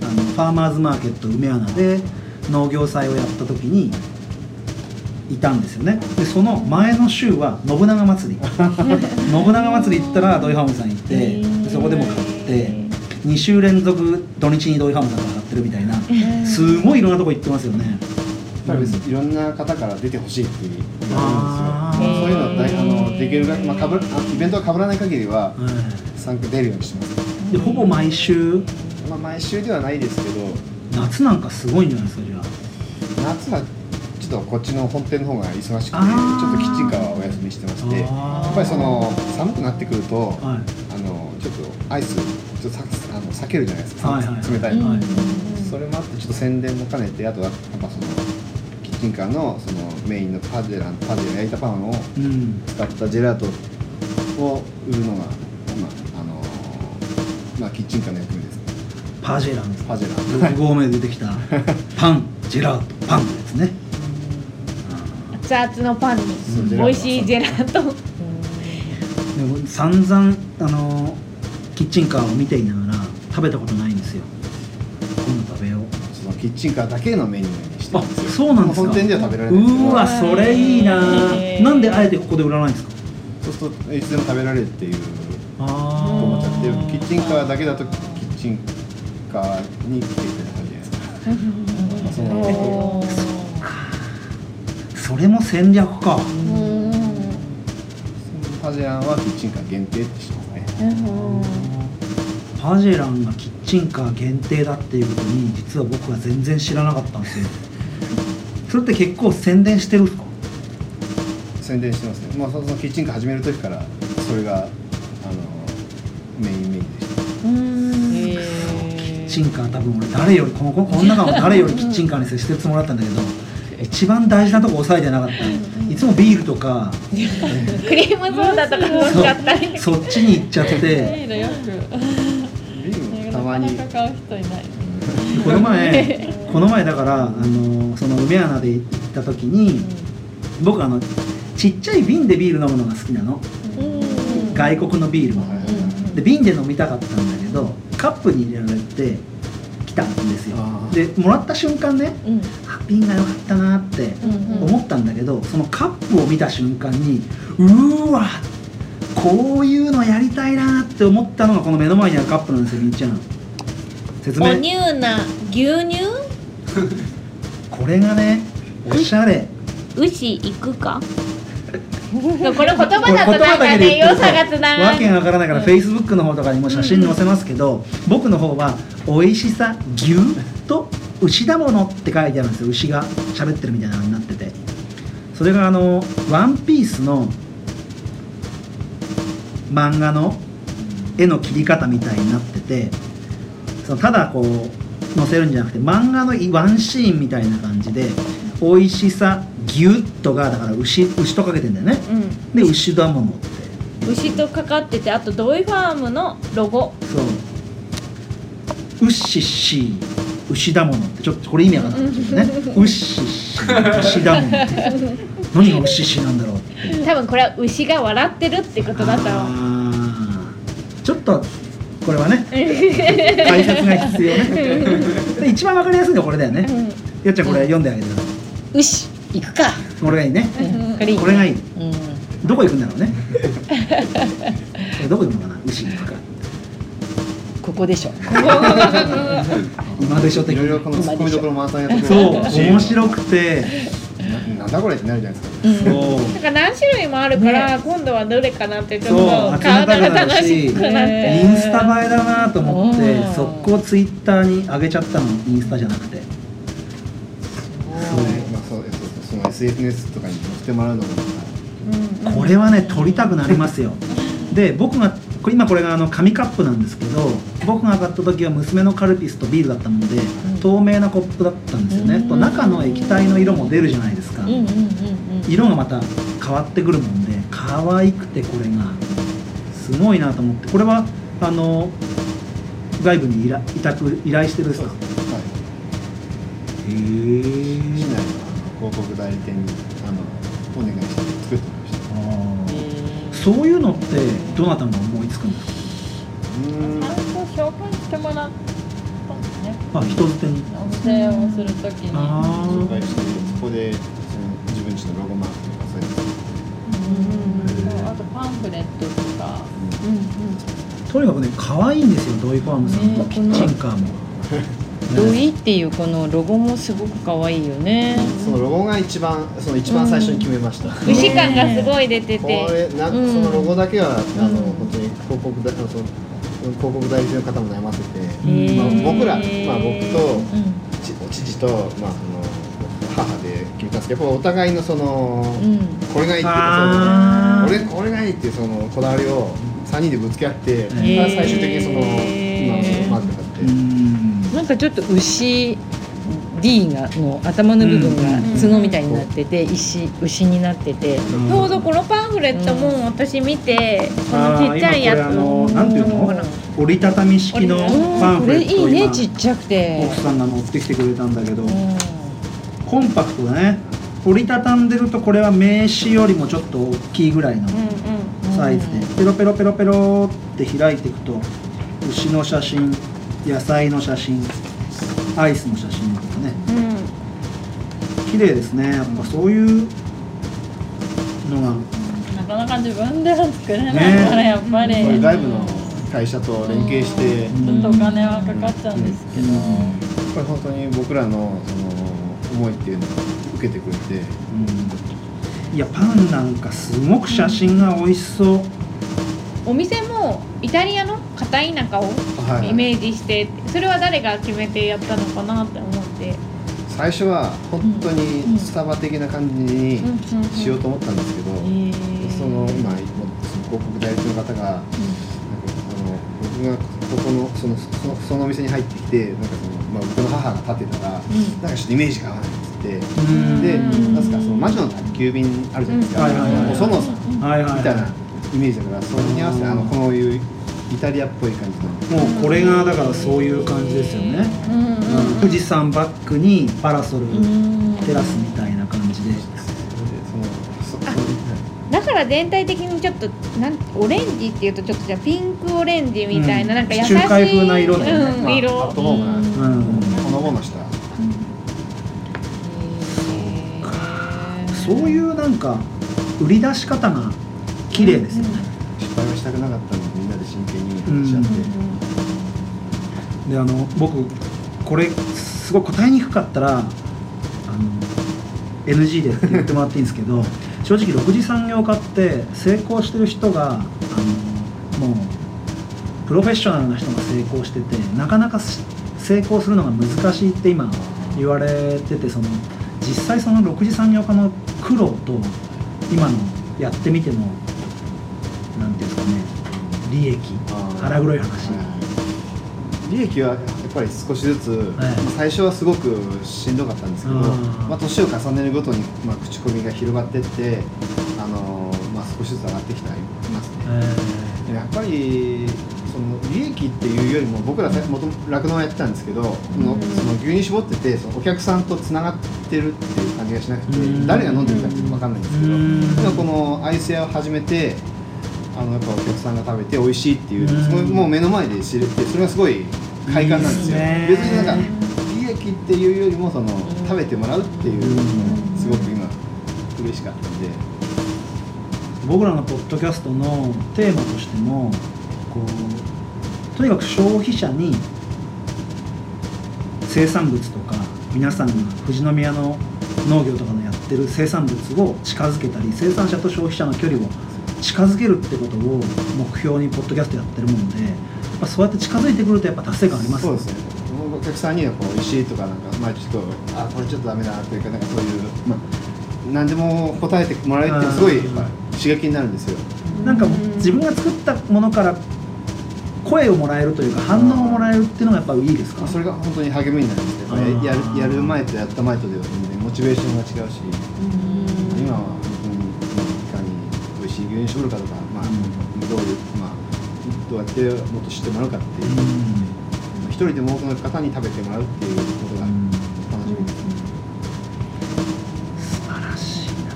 あのファーマーズマーケット梅穴で農業祭をやった時にいたんですよね。でその前の週は信長祭り。信長祭り行ったら土井ハムさん行ってでそこでも買って2週連続土日に土井ハムさんが買ってるみたいなすごいいろんなとこ行ってますよねぱりいろんな方から出てほしいっていうんですよ。そういうのは大あのできるだけ、まあ、かぶあイベントが被らない限りははい。参加出るようにしてます。でほぼ毎週？まあ毎週ではないですけど夏なんかすごいんじゃないですかじゃ夏はちょっとこっちの本店の方が忙しくてちょっとキッチンカーはお休みしてましてやっぱりその寒くなってくると、はい。あのちょっとアイスちょっとさあの避けるじゃないですか、はいはい冷たいの、はいそれもあってちょっと宣伝も兼ねてあとはやっぱそのキッチンカーのそのメインのパジェランパジェラ焼いたパンをうん。使ったジェラートを売るのが、まああのまあ、キッチンカーの役目です。パジェランパジェラン6合目で出てきた。パンジェラートパンのやつね。熱々のパンに美味しいジェラート。でも散々あのキッチンカーを見ていながら食べたことないんですよ。今度食べよう。そのキッチンカーだけのメニュー。にしてあるんですよ。そうなんですか。本店では食べられない。うー。わそれいいな。なんであえてここで売らないんですか。そうするといつでも食べられるっていう。とあ思っちゃってキッチンカーだけだとキッチンカーに来てくれた感じじゃないですかまあそのそれも戦略か。パジェランはキッチンカー限定ってしてますね。パジェランがキッチンカー限定だっていうことに実は僕は全然知らなかったんですよそれって結構宣伝してるんですか？宣伝してますね、まあ、そのキッチンカー始める時からそれがあのメインメインでした。キッチンカー多分俺誰よりこのここの中の誰よりキッチンカーに接してるつもりだったんだけど 一番大事なとこ押さえてなかった。いつもビールとか クリームソーダとか飲んじゃったり。そっちに行っちゃって。ビールよく。ビールたまになかなか買う人いないこの前この前だからあのその梅穴で行った時に僕あのちっちゃい瓶でビール飲むのが好きなの。外国のビールをで瓶で飲みたかったんだけどカップに入れられてきたんですよ。でもらった瞬間ねあ瓶が良かったなって思ったんだけどそのカップを見た瞬間にうーわこういうのやりたいなって思ったのがこの目の前にあるカップなんですよみっちゃん説お明乳な牛乳？これがねおしゃれ。牛行くか？これ言葉だとなんかね言良さがつながわけるがわからないから、フェイスブックの方とかにも写真載せますけど、僕の方は「美味しさ牛と牛だもの」って書いてあるんですよ。牛が喋ってるみたいなのになってて。それがあの「ワンピースの漫画の絵の切り方みたいになっててそのただこう載せるんじゃなくて漫画のワンシーンみたいな感じで「美味しさギュッとがだから牛牛とかけてんだよね。で牛だものって。牛とかかっててあとドイファームのロゴ。そう。ウッシッシー牛だものってちょっとこれ意味わかんないですよねウッシッシー牛だものって。何がウッシッシーなんだろうって。多分これは牛が笑ってるってことだと思う。ちょっとこれはね。解説が必要ね。で一番わかりやすいのはこれだよね。よっちゃんこれ読んであげて。ください牛行くか。俺がいいね。これいいねこれがいい。うん。どこ行くんだろうね。どこ行くのかな？牛に行くか。ここでしょ。今でしょ的いろいろこのツッコミどころ満載なとこそう面白くてななんだこれってなるじゃないですか。そう。なんか何種類もあるから、今度はどれかなってちょっと買う。のが楽しくなって。インスタ映えだなと思ってうん。速攻ツイッターに上げちゃったのインスタじゃなくて。そう。まあそうそうその SNS とかに載せてもらうのも。これはね撮りたくなりますよ。で僕がこれ今これがあの紙カップなんですけど僕が買った時は娘のカルピスとビールだったので、透明なコップだったんですよね、と中の液体の色も出るじゃないですか、うんうんうんうん。色がまた変わってくるもんで可愛くてこれがすごいなと思って。これはあの外部に依頼委託依頼してるんですか？はへい、え。市内の広告代理店にあのお願いして作ってました。そういうのってどなたが思いつくんですか？うーんあ人づてに。お店をするときに。あ紹介してそこでその自分ちのロゴマークとかそういうの。そうあとパンフレットとか。あとにかくね可愛いんですよドイファームさん。のねキッチンカーも、ドイっていうこのロゴもすごく可愛いよね。そのロゴが一番その一番最初に決めました、牛 感がすごい出てこてれな、うん。そのロゴだけはあの、ん本当に広告だその広告代理店の方も悩ませて、ー。まあ、僕ら、まあ、僕とうん。ち父と、まあ、その母で決めたんですけどやっぱお互いのその、うん。これがいいっていうその俺これがいいっていうそのこだわりを3人でぶつけ合って、ー。まあ最終的にその今のそのマークになって、うん。なんかちょっと牛 D がの頭の部分が角みたいになってて石牛になってて。うん。ちょうどこのパンフレットも私見て、このちっちゃいやつ。のなんていうの折りたたみ式のパンこフレットいいね今ちっちゃくて。奥さんが持ってきてくれたんだけど、うん。コンパクトだね。折りたたんでるとこれは名刺よりもちょっと大きいぐらいのサイズで。ペロペロペロペロって開いていくと牛の写真野菜の写真アイスの写真綺麗ですね。やっぱそういうのが。なかなか自分では作れないねからやっぱり、外部の会社と連携して、うん。ちょっとお金はかかっちゃうんですけど、これ本当に僕らのその思いっていうのを受けてくれて、いやパンなんかすごく写真が美味しそう。お店もイタリアの片田舎をはいイメージして、それは誰が決めてやったのかなって思って、最初は本当にスタバ的な感じにしようと思ったんですけど、その今その広告代理店の方が、なんかあの僕がここのそのそのそのお店に入ってきてなんかその、まあ、僕の母が立ってたら、なんかちょっとイメージが合わないっつって、うん。でなんすかその魔女の宅急便あるじゃないですか、お園さんみたいなイメージだからそれに合わせてあのこういうイタリアっぽい感じの。もうこれがだからそういう感じですよね、うん。富士山バックにパラソルテラスみたいな感じで。だから全体的にちょっとなんオレンジっていうとちょっとじゃあピンクオレンジみたいな、うん。なんか優しい地中海風な色だよね。うん、まあ、ア色うん。ほのぼのしたそういうなんか売り出し方が綺麗ですよね、失敗はしたくなかったのでみん。なであの僕これすごい答えにくかったらあの NG でって言ってもらっていいんですけど 正直6次産業化って成功してる人があのもうプロフェッショナルな人が成功しててなかなかし成功するのが難しいって今言われててその実際その6次産業化の苦労と今のやってみてもなんて利益腹黒い話、利益はやっぱり少しずつ、まあ最初はすごくしんどかったんですけど、うん。まあ、年を重ねるごとに、まあ、口コミが広がっていって、あのーまあ、少しずつ上がってきていますね。えやっぱりその利益っていうよりも僕らさもともと酪農やってたんですけど、そのその牛乳絞っててそのお客さんとつながってるっていう感じがしなくて、うん。誰が飲んでるかっていうの分かんないんですけど、うん。でもこのアイス屋を始めてあのやっぱお客さんが食べて美味しいっていう、うん。もう目の前で知れてそれがすごい快感なんですよ。別になんか利益っていうよりもその食べてもらうっていう、すごく今嬉しかったんで。僕らのポッドキャストのテーマとしてもこうとにかく消費者に生産物とか皆さんが富士宮の農業とかのやってる生産物を近づけたり生産者と消費者の距離を近づけるってことを目標にポッドキャストやってるもんでやっぱそうやって近づいてくるとやっぱ達成感あります。そうですね。お客さんにはこう石とかなんかまあちょっとあこれちょっとダメだなっていうかなんかそういうまあ何でも答えてもらえるってすごい刺激になるんですよ。なんか自分が作ったものから声をもらえるというか反応をもらえるっていうのがやっぱいいですか？まあそれが本当に励みになるんですけどやるやる前とやった前とでは全然モチベーションが違うし今は美味しい牛乳絞るかとか、まあ、どういう、まあ、どうやってもっと知ってもらうかっていう、一人でも多くの方に食べてもらうっていうことが楽しみです、素晴らしいな。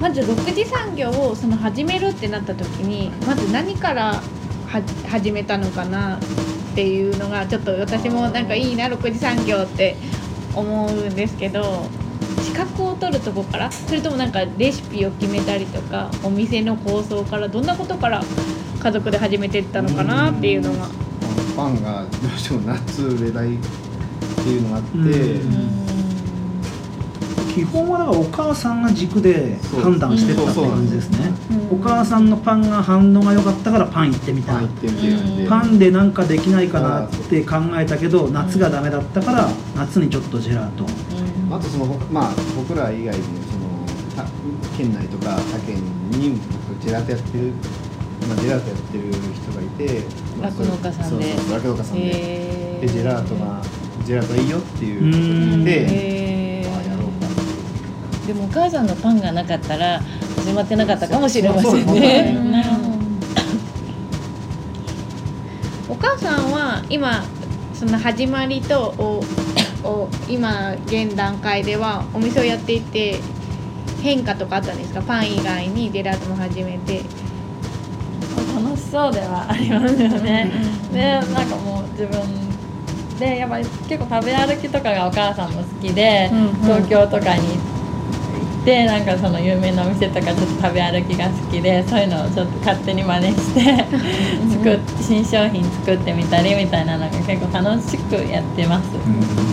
まず6次産業をその始めるってなった時にまず何からは始めたのかなっていうのがちょっと私もなんかいいな6次産業って思うんですけど。資格を取るとこからそれともなんかレシピを決めたりとかお店の構想からどんなことから家族で始めていったのかなっていうのが。パンがどうしても夏売れないっていうのがあって、うん基本はだからお母さんが軸で判断してったって感じですね。お母さんのパンが反応が良かったからパン行ってみたパン行ってみてるん。で、パンでなんかできないかなって考えたけど夏がダメだったから夏にちょっとジェラート。あとそのまあ僕ら以外にもそのた県内とか他県にジェラートやってる、まあ、ジェラートやってる人がいて、まあ酪農家さんで。そうそう酪農家さんで。へでジェラートがジェラートいいよっていうことででもお母さんのパンがなかったら始まってなかったかもしれませんね。お母さんは今その始まりとおお今現段階ではお店をやっていて変化とかあったんですか？パン以外にデラートも始めて。楽しそうではありますよね。でなんかもう自分でやっぱり結構食べ歩きとかがお母さんも好きで、うんうん。東京とかに行ってなんかその有名なお店とかちょっと食べ歩きが好きでそういうのをちょっと勝手に真似して作っ新商品作ってみたりみたいなのが結構楽しくやってます。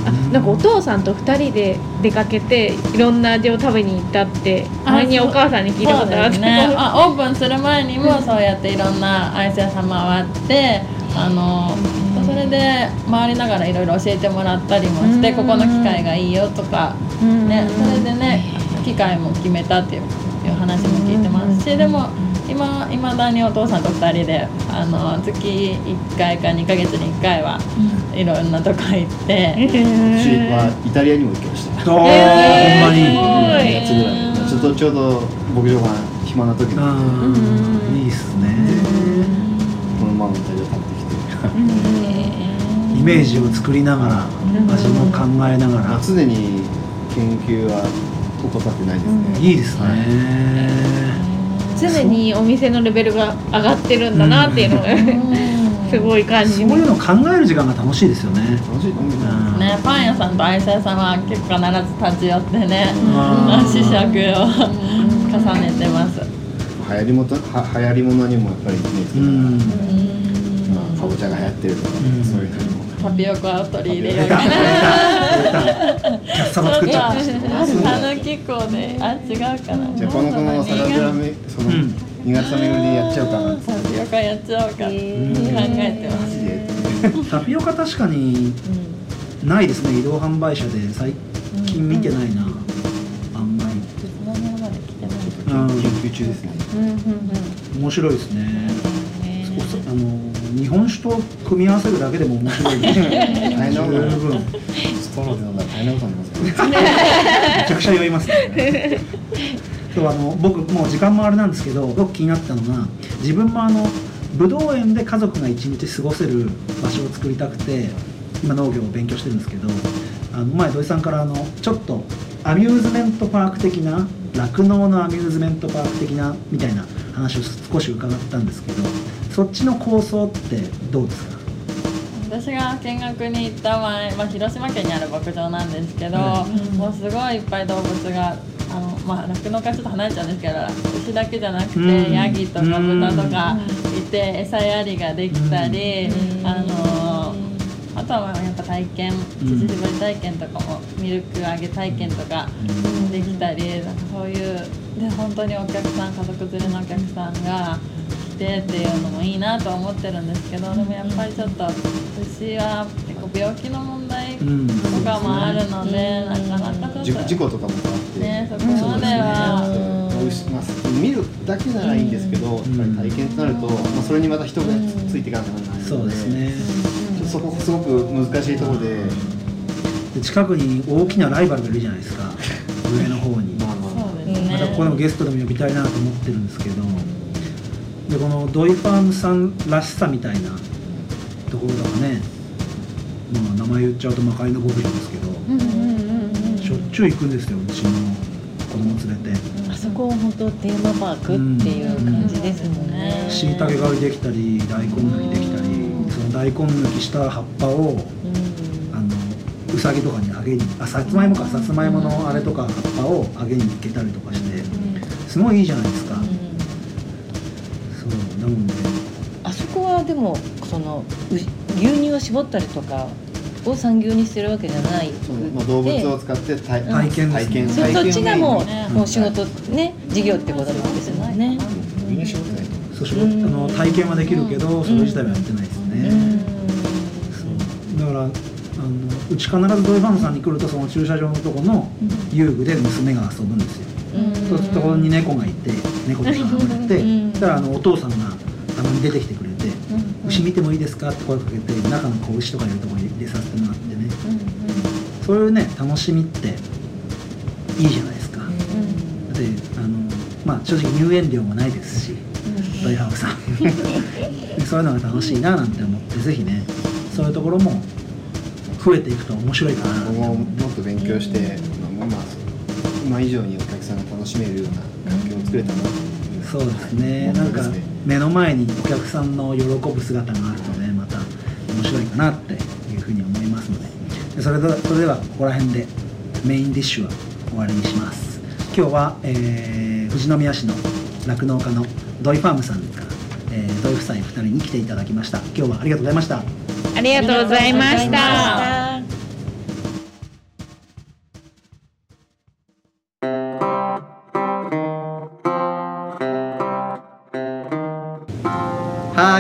あなんかお父さんと2人で出かけていろんな味を食べに行ったってあ前にお母さんに聞いたことあってそうですね、あオープンする前にもそうやっていろんなアイス屋さん回ってあのそれで回りながらいろいろ教えてもらったりもしてうん。ここの機械がいいよとかうん。ねそれでね機械も決めたっていういう話も聞いてますしでも今いまだにお父さんと2人であの月1回か2ヶ月に1回はいろんなとこ行って。私はイタリアにも行きました。ほんまに。すごい。夏ぐらい。ちょっとちょうど牧場が暇な時にあーいいっすね。このままイタリア買ってきて。イメージを作りながら味も考えながまあら常に研究は怠ってないですね、いいですね。常にお店のレベルが上がってるんだなっていうのが すごい感じそういうのを考える時間が楽しいですよね。楽しい、うんうん。ね、パン屋さんとアイス屋さんは結構必ず立ち寄ってね、試食を重ねてます。流行りもとは流行りものにもやっぱり目つけうながら、ん。まあ、かぼちゃが流行ってるとか、ん。そういうのもタピオカを取り入れようかな。キャッサバ作っちゃったたぬき粉で、あ、違うかな。じゃあこのこの酒蔵めその、うん。新潟巡りでやっちゃうかな。タピオカやっちゃおうか。考えてまマす。ジで。タピオカ確かにないですね。移動販売車で。最近見てないな。あんまり。宇都宮まで来てない。うん。研究中ですね。面白いですね。あの日本酒と組み合わせるだけでも面白い。ね大変な十分ストローで飲んだら大変なことになりますよ。ね めちゃくちゃ酔います。ね今日あの僕もう時間もあれなんですけどすごく気になったのが自分もあのぶどう園で家族が一日過ごせる場所を作りたくて今農業を勉強してるんですけどあの前土井さんからあのちょっとアミューズメントパーク的な酪農のアミューズメントパーク的なみたいな話を少し伺ったんですけどそっちの構想ってどうですか？私が見学に行った前、まあ、広島県にある牧場なんですけど、はもうすごいいっぱい動物があのまあ酪農からちょっと離れちゃうんですけど牛だけじゃなくて、うん。ヤギとか豚とかいて餌やりができたり、あのあとはやっぱ体験乳搾り体験とかもミルク揚げ体験とかできたりなんかそういうで本当にお客さん家族連れのお客さんが来てっていうのもいいなとは思ってるんですけどでもやっぱりちょっと牛は結構病気の問題とうんかもあるので、なかなかちょっと事事故とかもあって、ねそこまでは。まあ見るだけならいいんですけど、やっぱり体験となると、まあ、それにまた人がついていかなきゃならないのでそうですねそこすごく難しいところで、で近くに大きなライバルがいるじゃないですか。上の方に。まあまあそうですね。またここでもゲストでも呼びたいなと思ってるんですけどでこのドイファームさんらしさみたいなところがねまあ名前言っちゃうとまかりの牧場ですけどしょっちゅう行くんですようちの子供連れて。あそこは本当テーマパークっていう感じですもんね。しいたけ狩りできたり大根抜きできたりその大根抜きした葉っぱをあのうさぎとかにあげにあさつまいもかさつまいものあれとか葉っぱをあげに行けたりとかしてすごいいいじゃないですかそうなのであそこはでもそのう牛乳を絞ったりとかを産牛にしてるわけじゃない。動物を使って体体験。体験そっちがもねうもう仕事ね事業ってことなんですもんね。そう仕事あの体験はできるけどそれ自体はやってないですね、そう。だからあのうち必ずドイファンさんに来るとその駐車場のとこの遊具で娘が遊ぶんですよ、そうするところに猫がいて猫と戯れて、うん。そしたらあのお父さんがたまに出てきてくれて「牛見てもいいですか?」って声かけて中の子牛とかいるところに入れさせてもらってね、そういうね楽しみっていいじゃないですか、だってあのまあ正直入園料もないですし、ドイハウさん。で そういうのが楽しいななんて思ってぜひねそういうところも増えていくと面白いかな。今後もっと勉強して、まあまあ、今以上にお客さんが楽しめるような環境を作れたらなという。そうですね。なんかね目の前にお客さんの喜ぶ姿があるとねまた面白いかなっていうふうに思いますので。でそれでそれではここら辺でメインディッシュは終わりにします。今日は、えー富士宮市の酪農家のドイファームさんから、えー、ドイ夫妻2人に来ていただきました。今日はありがとうございました。ありがとうございました。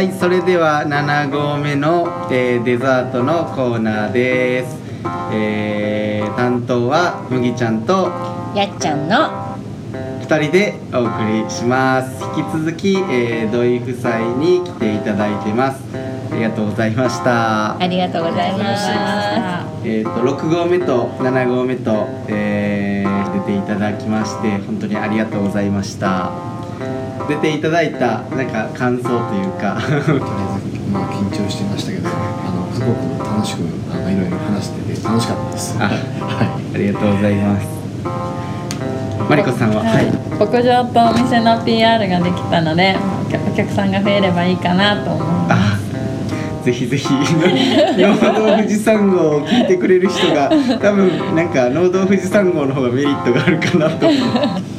はいそれでは7号目の、えーデザートのコーナーです、えー担当は麦ちゃんとやっちゃんの2人でお送りします。引き続き、えー土井夫妻に来ていただいてます。ありがとうございました。ありがとうございます。えー、と6号目と7号目と、えー出ていただきまして本当にありがとうございました出ていただいたなんか感想というか。とりあえず、まあ、緊張してましたけどあのすごく楽しくあのいろいろ話してて楽しかったです。あはい。ありがとうございます。マリコさんは、はい、牧場とお店の PR ができたのでお客さんが増えればいいかなと思います。あぜひぜひ。農道富士山号を聞いてくれる人が多分なんか農道富士山号の方がメリットがあるかなと思う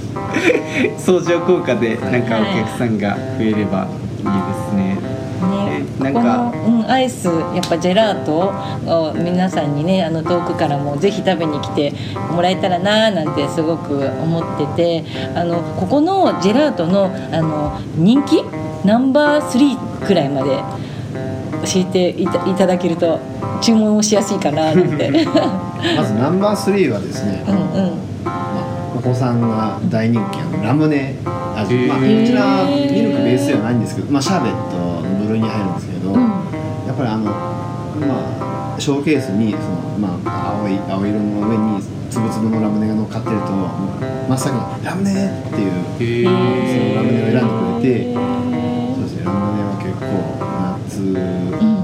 相乗効果でなんかお客さんが増えればいいですね。ねえ、なんこかの、うん、アイスやっぱジェラートを皆さんにねあの遠くからもぜひ食べに来てもらえたらなーなんてすごく思っててあのここのジェラートのあの人気ナンバー3くらいまで教えていたいただけると注文をしやすいかななんて。まずナンバー3はですね、うんうん子さんが大人気あのラムネ味、まあ、こちらミルクベースではないんですけど、まあ、シャーベットの部類に入るんですけど、やっぱりあのまあショーケースにその、まあ、青い青色の上につぶつぶのラムネが乗っかってると真っ先に「ラムネ!」っていうへそのーラムネを選んでくれてそうですねラムネは結構夏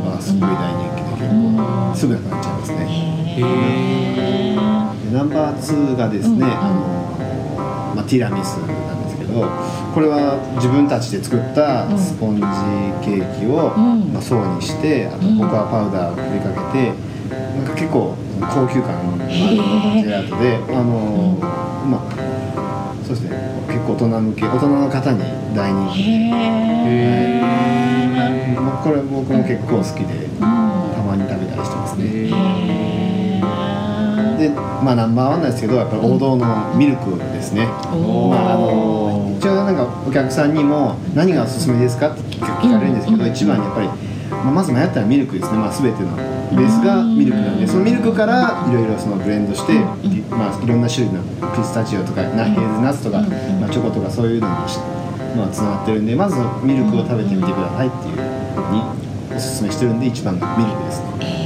はすごい大人気で結構すぐなくなっちゃいますね。でナンバー2がですね、あのまあ、ティラミスなんですけどこれは自分たちで作ったスポンジケーキを、うん。まあ、層にしてあとココアパウダーを振りかけてなんか結構高級感のあるジェラートで、あのまあそうですね。結構大人向け大人の方に大人気。へえまあこれ僕も結構好きでうん。たまに食べたりしてますね。へでまあナンバーワンなんですけどやっぱり王道のミルクですね、おまああの一応なんかお客さんにも何がおすすめですかって聞かれるんですけど、うん。一番にやっぱり、まあ、まず迷ったらミルクですね、まあ、全てのベースがミルクなんでそのミルクからいろいろそのブレンドして、いまあ、いろんな種類のピスタチオとかなヘーズナッツとか、まあ、チョコとかそういうのにしまあ、つながってるんでまずミルクを食べてみてくださいっていうふうにおすすめしてるんで一番がミルクですね。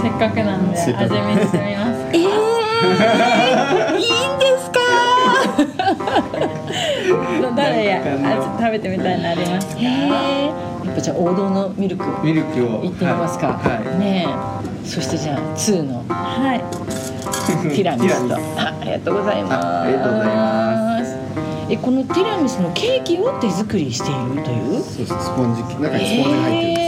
せっかくなんで味見してみます。えー、いいんですか？誰や？味食べてみたいのありますか？やっぱじゃあ王道のミルクミルクを。いってみますか、はい。はい。ねえ。そしてじゃあ2のはい。ティラミスと。あありがとうございます。あありがとうございます。えこのティラミスのケーキを手作りしているという？スポンジ中にスポンジが入ってるんです。へーあ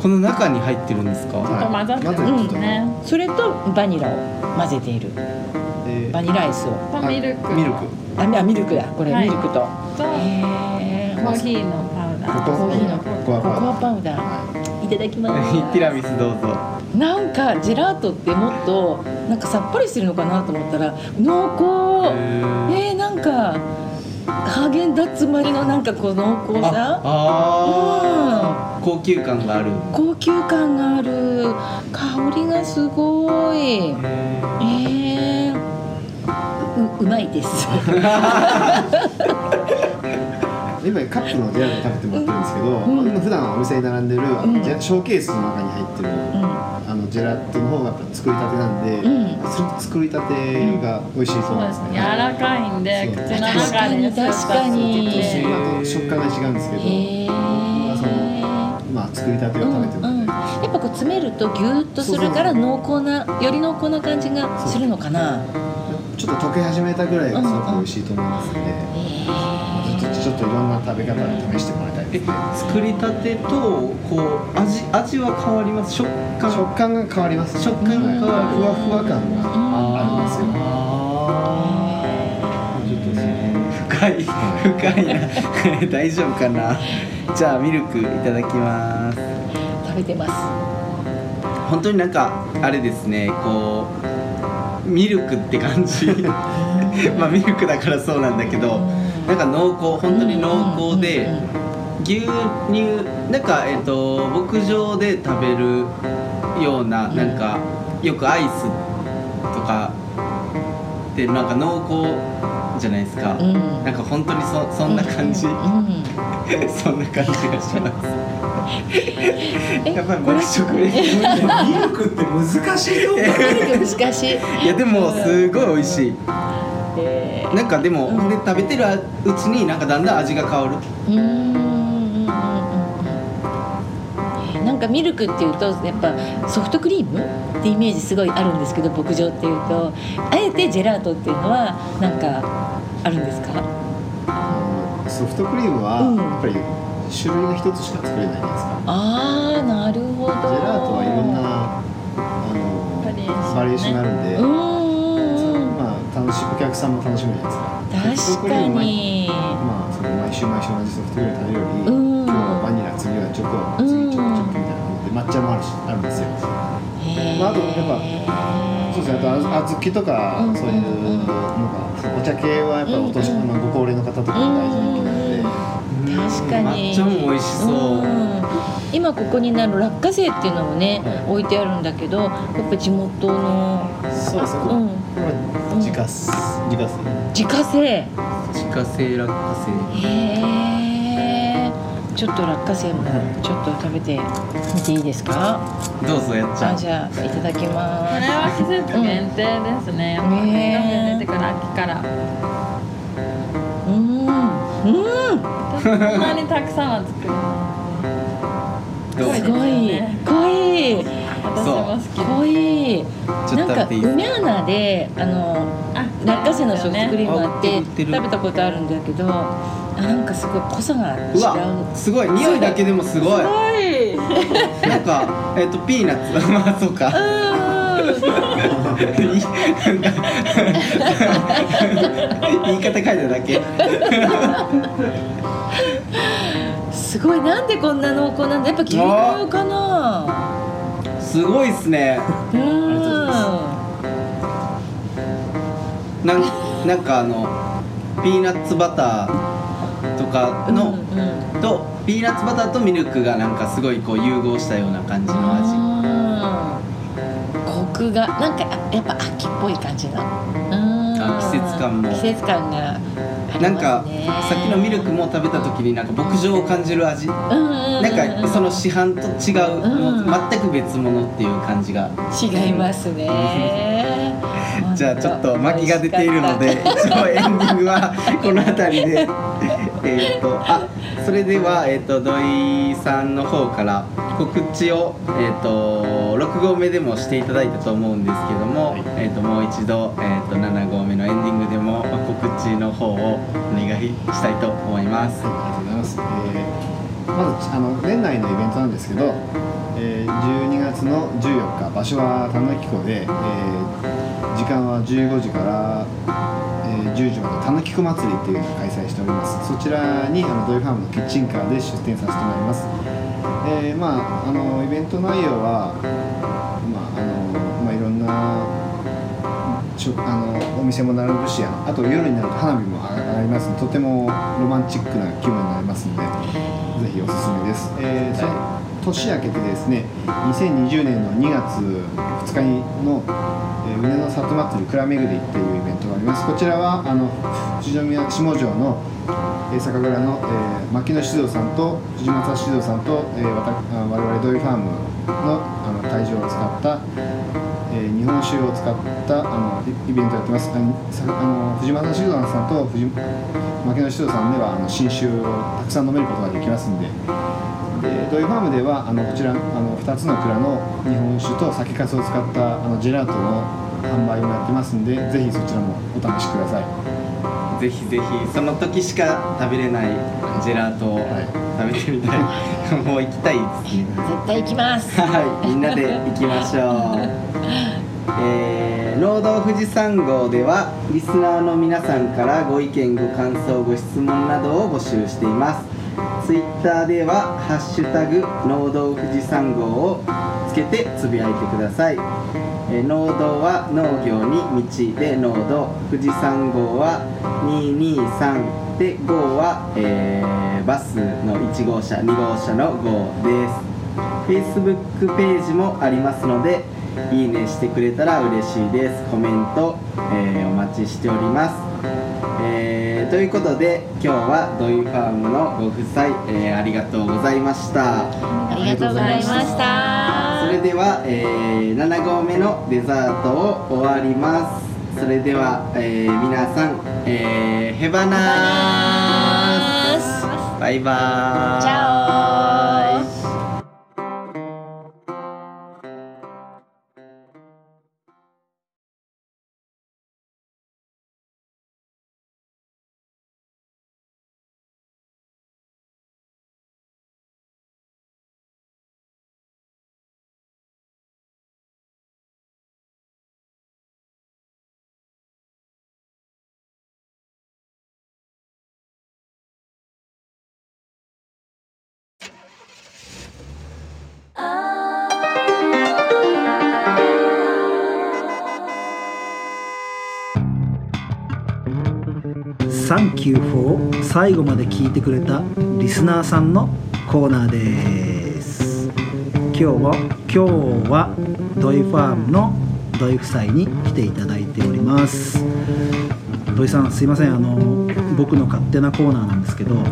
この中に入ってるんですか、はい。と混ざってますねそれとバニラを混ぜている。でバニラアイスを。とミルク。ミルク。ああミルクだ。これ、はい。ミルクと。とへー。コーヒーのパウダー。コーヒー。のココアパパウダー。い。ただきます。ティラミスどうぞ。なんかジェラートってもっとなんかさっぱりしてるのかなと思ったら濃厚。えー、なんかハーゲンダッツ周りのなんかこう濃厚あさ？あー高級感がある。高級感がある。香りがすごい。えー、ううまいです。今カップのジェラート食べてもらってるんですけど、うん。今普段お店に並んでる、あのうんジェショーケースの中に入ってる、あのジェラートの方がやっぱ作りたてなんで、うん。そ作りたてが美味しいそうそうですすなんでね。ね。柔らかいんで口の中で確かに確かに。食感が違うんですけど、作りたてを食べてもらうんうん、って、やっぱこう詰めるとギューッとするから濃厚なより濃厚な感じがするのかな。ちょっと溶け始めたぐらいがすごく美味しいと思いますので、ちょっとちょっといろんな食べ方を試してもらいたいでえすね。作りたてとこう味味は変わります？食感？食感が変わります、食感が変わる。はいふわふわ感がありますよ。あちょっとそのー深い。深いな。大丈夫かな？じゃあミルクいただきます食べてます。本当になんかあれですねこうミルクって感じ。まあミルクだからそうなんだけどなんか濃厚本当に濃厚で牛乳なんかえっ、と牧場で食べるようななんかよくアイスとかでなんか濃厚じゃないですか、うん。なんか本当にそそんな感じ、うん。そんな感じがします。えやっぱりこれ牧食ミルクって難しいと難しい。いやでもすごい美味しい。えなんかでも、うん。で食べてるうちになんかだんだん味が変わる。うんなんかミルクっていうとやっぱソフトクリームってイメージすごいあるんですけど牧場っていうとあえてジェラートっていうのはなんかあるんですか？ソフトクリームはうん。やっぱり種類が一つしか作れないじゃないですか。ああなるほど。ジェラートはいろんなあのバリエーションがあるんで、うんうんうん。まあ楽しいお客さんも楽しむじゃないですか。確かに。まあその毎週毎週同じソフトクリーム食べるより、うん。今日はバニラ次はチョコ次チョコチョコ抹茶もあるしあるんですよ。まああとやっそうですね。あとあずきとかうんそういううんのがお茶系はやっぱお年、うんご高齢の方とかも大事なので。確かに。抹茶も美味しそう、ん。今ここになる落花生っていうのもね、はい。置いてあるんだけどやっぱ地元の。そうですね。うん。自家自家製。自家製。自家製落花生。へえちょっと落花生もちょっと食べてみていいですか？どうぞやっちゃあんじゃあいただきこまれは季節限定ですね。やっぱりねえ出てくる秋から。すうん。うん。そん。なにたくさん。は作れどうすすごごい濃い。私も好き。濃いなん。かっと食べていいであのあ落花生のソフトクリームあって食べたことあるん。だけどあなんかすごい濃さが違ううわすごい。匂いだけでもすごい。い。なんかえっ、とピーナッツ。まあそうか。うん。なんか言い方変えただけ。すごい。なんでこんな濃厚なんだ。やっぱ牛乳かな。すごいっすね。うん。なんなんかあのピーナッツバターとかの、うんうんとピーナッツバターとミルクがなんかすごいこう融合したような感じの味。うんコクがなんかやっぱ秋っぽい感じだうんあ季節感も。季節感がなんかさっきのミルクも食べた時になんか牧場を感じる味。うんうんうんうんなんかその市販と違う、うん全く別物っていう感じが。違いますね。じゃあちょっと巻きが出ているので一応エンディングはこの辺りでえっとあそれでは、えっと土井さんの方から告知を、えっと6号目でもしていただいたと思うんですけども、えっともう一度、えっと7号目のエンディングでもまあ告知の方をお願いしたいと思います。ありがとうございます。えーまずあの年内のイベントなんですけど、えー12月の14日場所は田野木湖で、えー時間は15時から、えー10時まで田野木湖祭りっていうのを開催しております。そちらにあのドイファームのキッチンカーで出店させてもらいます。えーまああのイベント内容はまああのまあいろんなしょあのお店も並ぶしあと夜になると花火も上がりますとてもロマンチックな気分になりますのでぜひおすすめです、えーその年明けてですね2020年の2月2日の、えー、梅の里祭り蔵巡りっていうイベントがあります。こちらはあの富士宮下条の、え酒蔵の、えー牧野酒造さんと藤正酒造さんと、えー、わた我々ドイファームのあの会場を使ったえー日本酒を使ったあのイベントやってます。あのあの藤正酒造さんと藤牧野酒造さんではあの新酒をたくさん飲めることができますんででドイファームではあのこちらあの2つの蔵の日本酒と酒粕を使ったあのジェラートの販売もやってますんでぜひそちらもお試しください。ぜひぜひその時しか食べれないジェラートをはい。食べてみたい、もう行きたいですね。絶対行きます。はい。みんなで行きましょう。えー、農道富士山号ではリスナーの皆さんからご意見ご感想ご質問などを募集していますツイッターでは「ハッシュタグ農道富士山号」をつけてつぶやいてください。えー農道は農業に道で農道富士山号は223で号は、えーバスの1号車2号車の号です。Facebook ページもありますのでいいねしてくれたら嬉しいです。コメント、えーお待ちしております、えーということで今日はドイファームのご夫妻、えーありがとうございました。ありがとうございました。それでは、えー7合目のデザートを終わります。それでは、えー皆さん、えーヘバナースバイバーイ。チャオThank you for 最後まで聞いてくれたリスナーさんのコーナーです今日は今日はドイファームの土井夫妻に来ていただいております。土井さんすいません。あの僕の勝手なコーナーなんですけどあ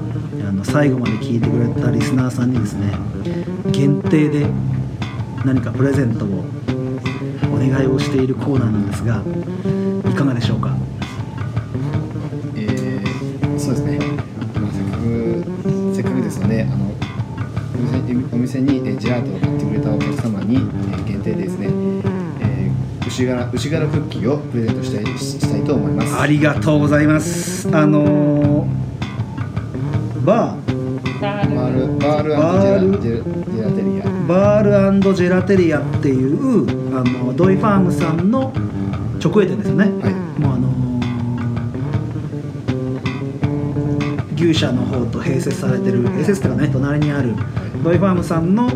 の最後まで聞いてくれたリスナーさんにですね限定で何かプレゼントをお願いをしているコーナーなんですがいかがでしょうか？お店にえージェラートを買ってくれたお客様に、えー限定でですね、えー牛柄牛柄クッキーをプレゼントしたいししたいと思います。ありがとうございます。あのーバー。バールバールジェラジェラジェラテリア。バールジェラテリアっていうあのドイファームさんの直営店ですよね、はい。もうあの牛舎の方と併設されてる併設っていうかね隣にあるドイファームさんの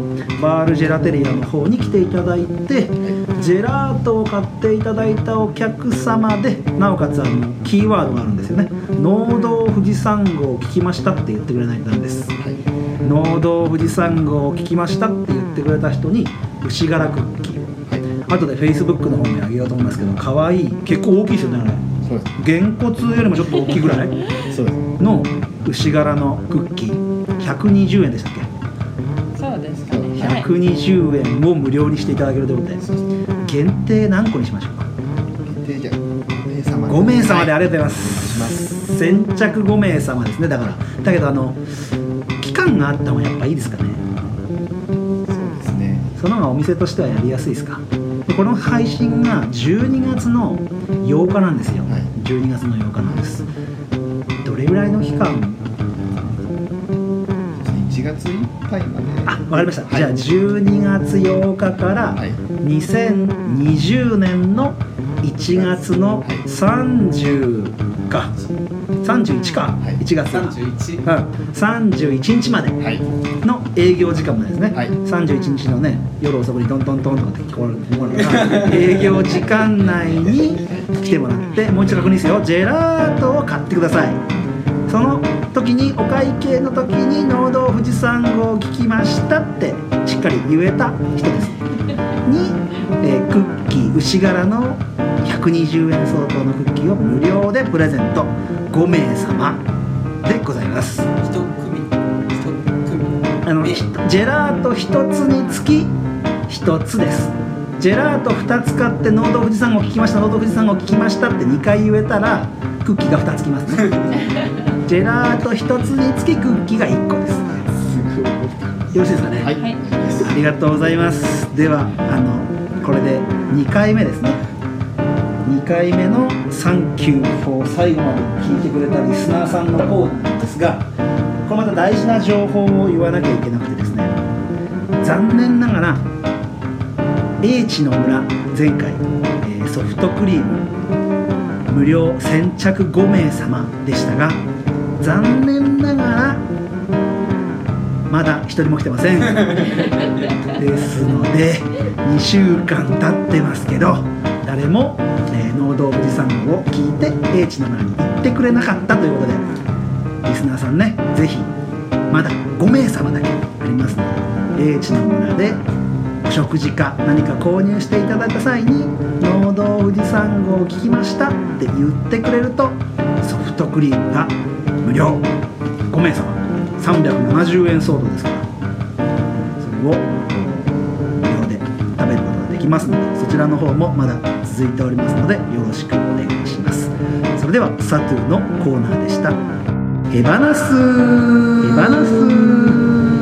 バールジェラテリアの方に来ていただいてジェラートを買っていただいたお客様でなおかつあのキーワードがあるんですよね「農道富士山号を聞きました」って言ってくれないとダメです。農道富士山号を聞きましたって言ってくれた人に牛柄クッキー。を後で Facebook の方にあげようと思いますけど可愛い結構大きいですよねあれ。げんこつよりもちょっと大きいぐらい？の牛柄のクッキー。120円でしたっけ？120円を無料にしていただけるということで限定何個にしましょうか？でじゃあ5名様5名様でありがとうございまお願い先着5名様ですね。だからだけどあの期間があった方がやっぱいいですかね。そうですね。その方がお店としてはやりやすいですか？でこの配信が12月の8日なんですよ、はい。12月の8日なんです。どれぐらいの期間1月いっぱいまであわかりました、はい。じゃあ12月8日からはい。2020年の1月のはい30か31か、はい。1月。が31うん、31日まではい。の営業時間までですね、はい。31日のね夜遅くにトントントンとかって聞こえるもらうから 営業時間内に来てもらってもう一度確認ですよ。ジェラートを買ってくださいその時にお会計の時に「農道富士山号を聞きました」ってしっかり言えた人です。に、えークッキー牛柄の120円相当のクッキーを無料でプレゼント。5名様でございます。一組一組。あのジェラート1つにつき1つです。ジェラート2つ買って「農道富士山号聞きました農道富士山号聞きました」って2回言えたらクッキーが2つきますね ジェラート1つにつきクッキーが1個です。よろしいですかね？はい、はいありがとうございます。ではあのこれで2回目ですね。2回目の「サンキュー」を最後まで聞いてくれたリスナーさんのコーナーなんですがこれまた大事な情報を言わなきゃいけなくてですね残念ながら英知の村前回、えーソフトクリーム無料先着5名様でしたが残念ながらまだ一人も来てません。ですので2週間経ってますけど誰も、えー農道富士山号を聞いて英知の村に行ってくれなかったということでリスナーさんねぜひまだ5名様だけありますので英知の村でお食事か何か購入していただいた際に「農道富士山号を聞きました」って言ってくれるとソフトクリームが無料。5名様。370円相当ですから。それを無料で食べることができますのでそちらの方もまだ続いておりますのでよろしくお願いします。それではサトゥーのコーナーでした。エバナスエバナス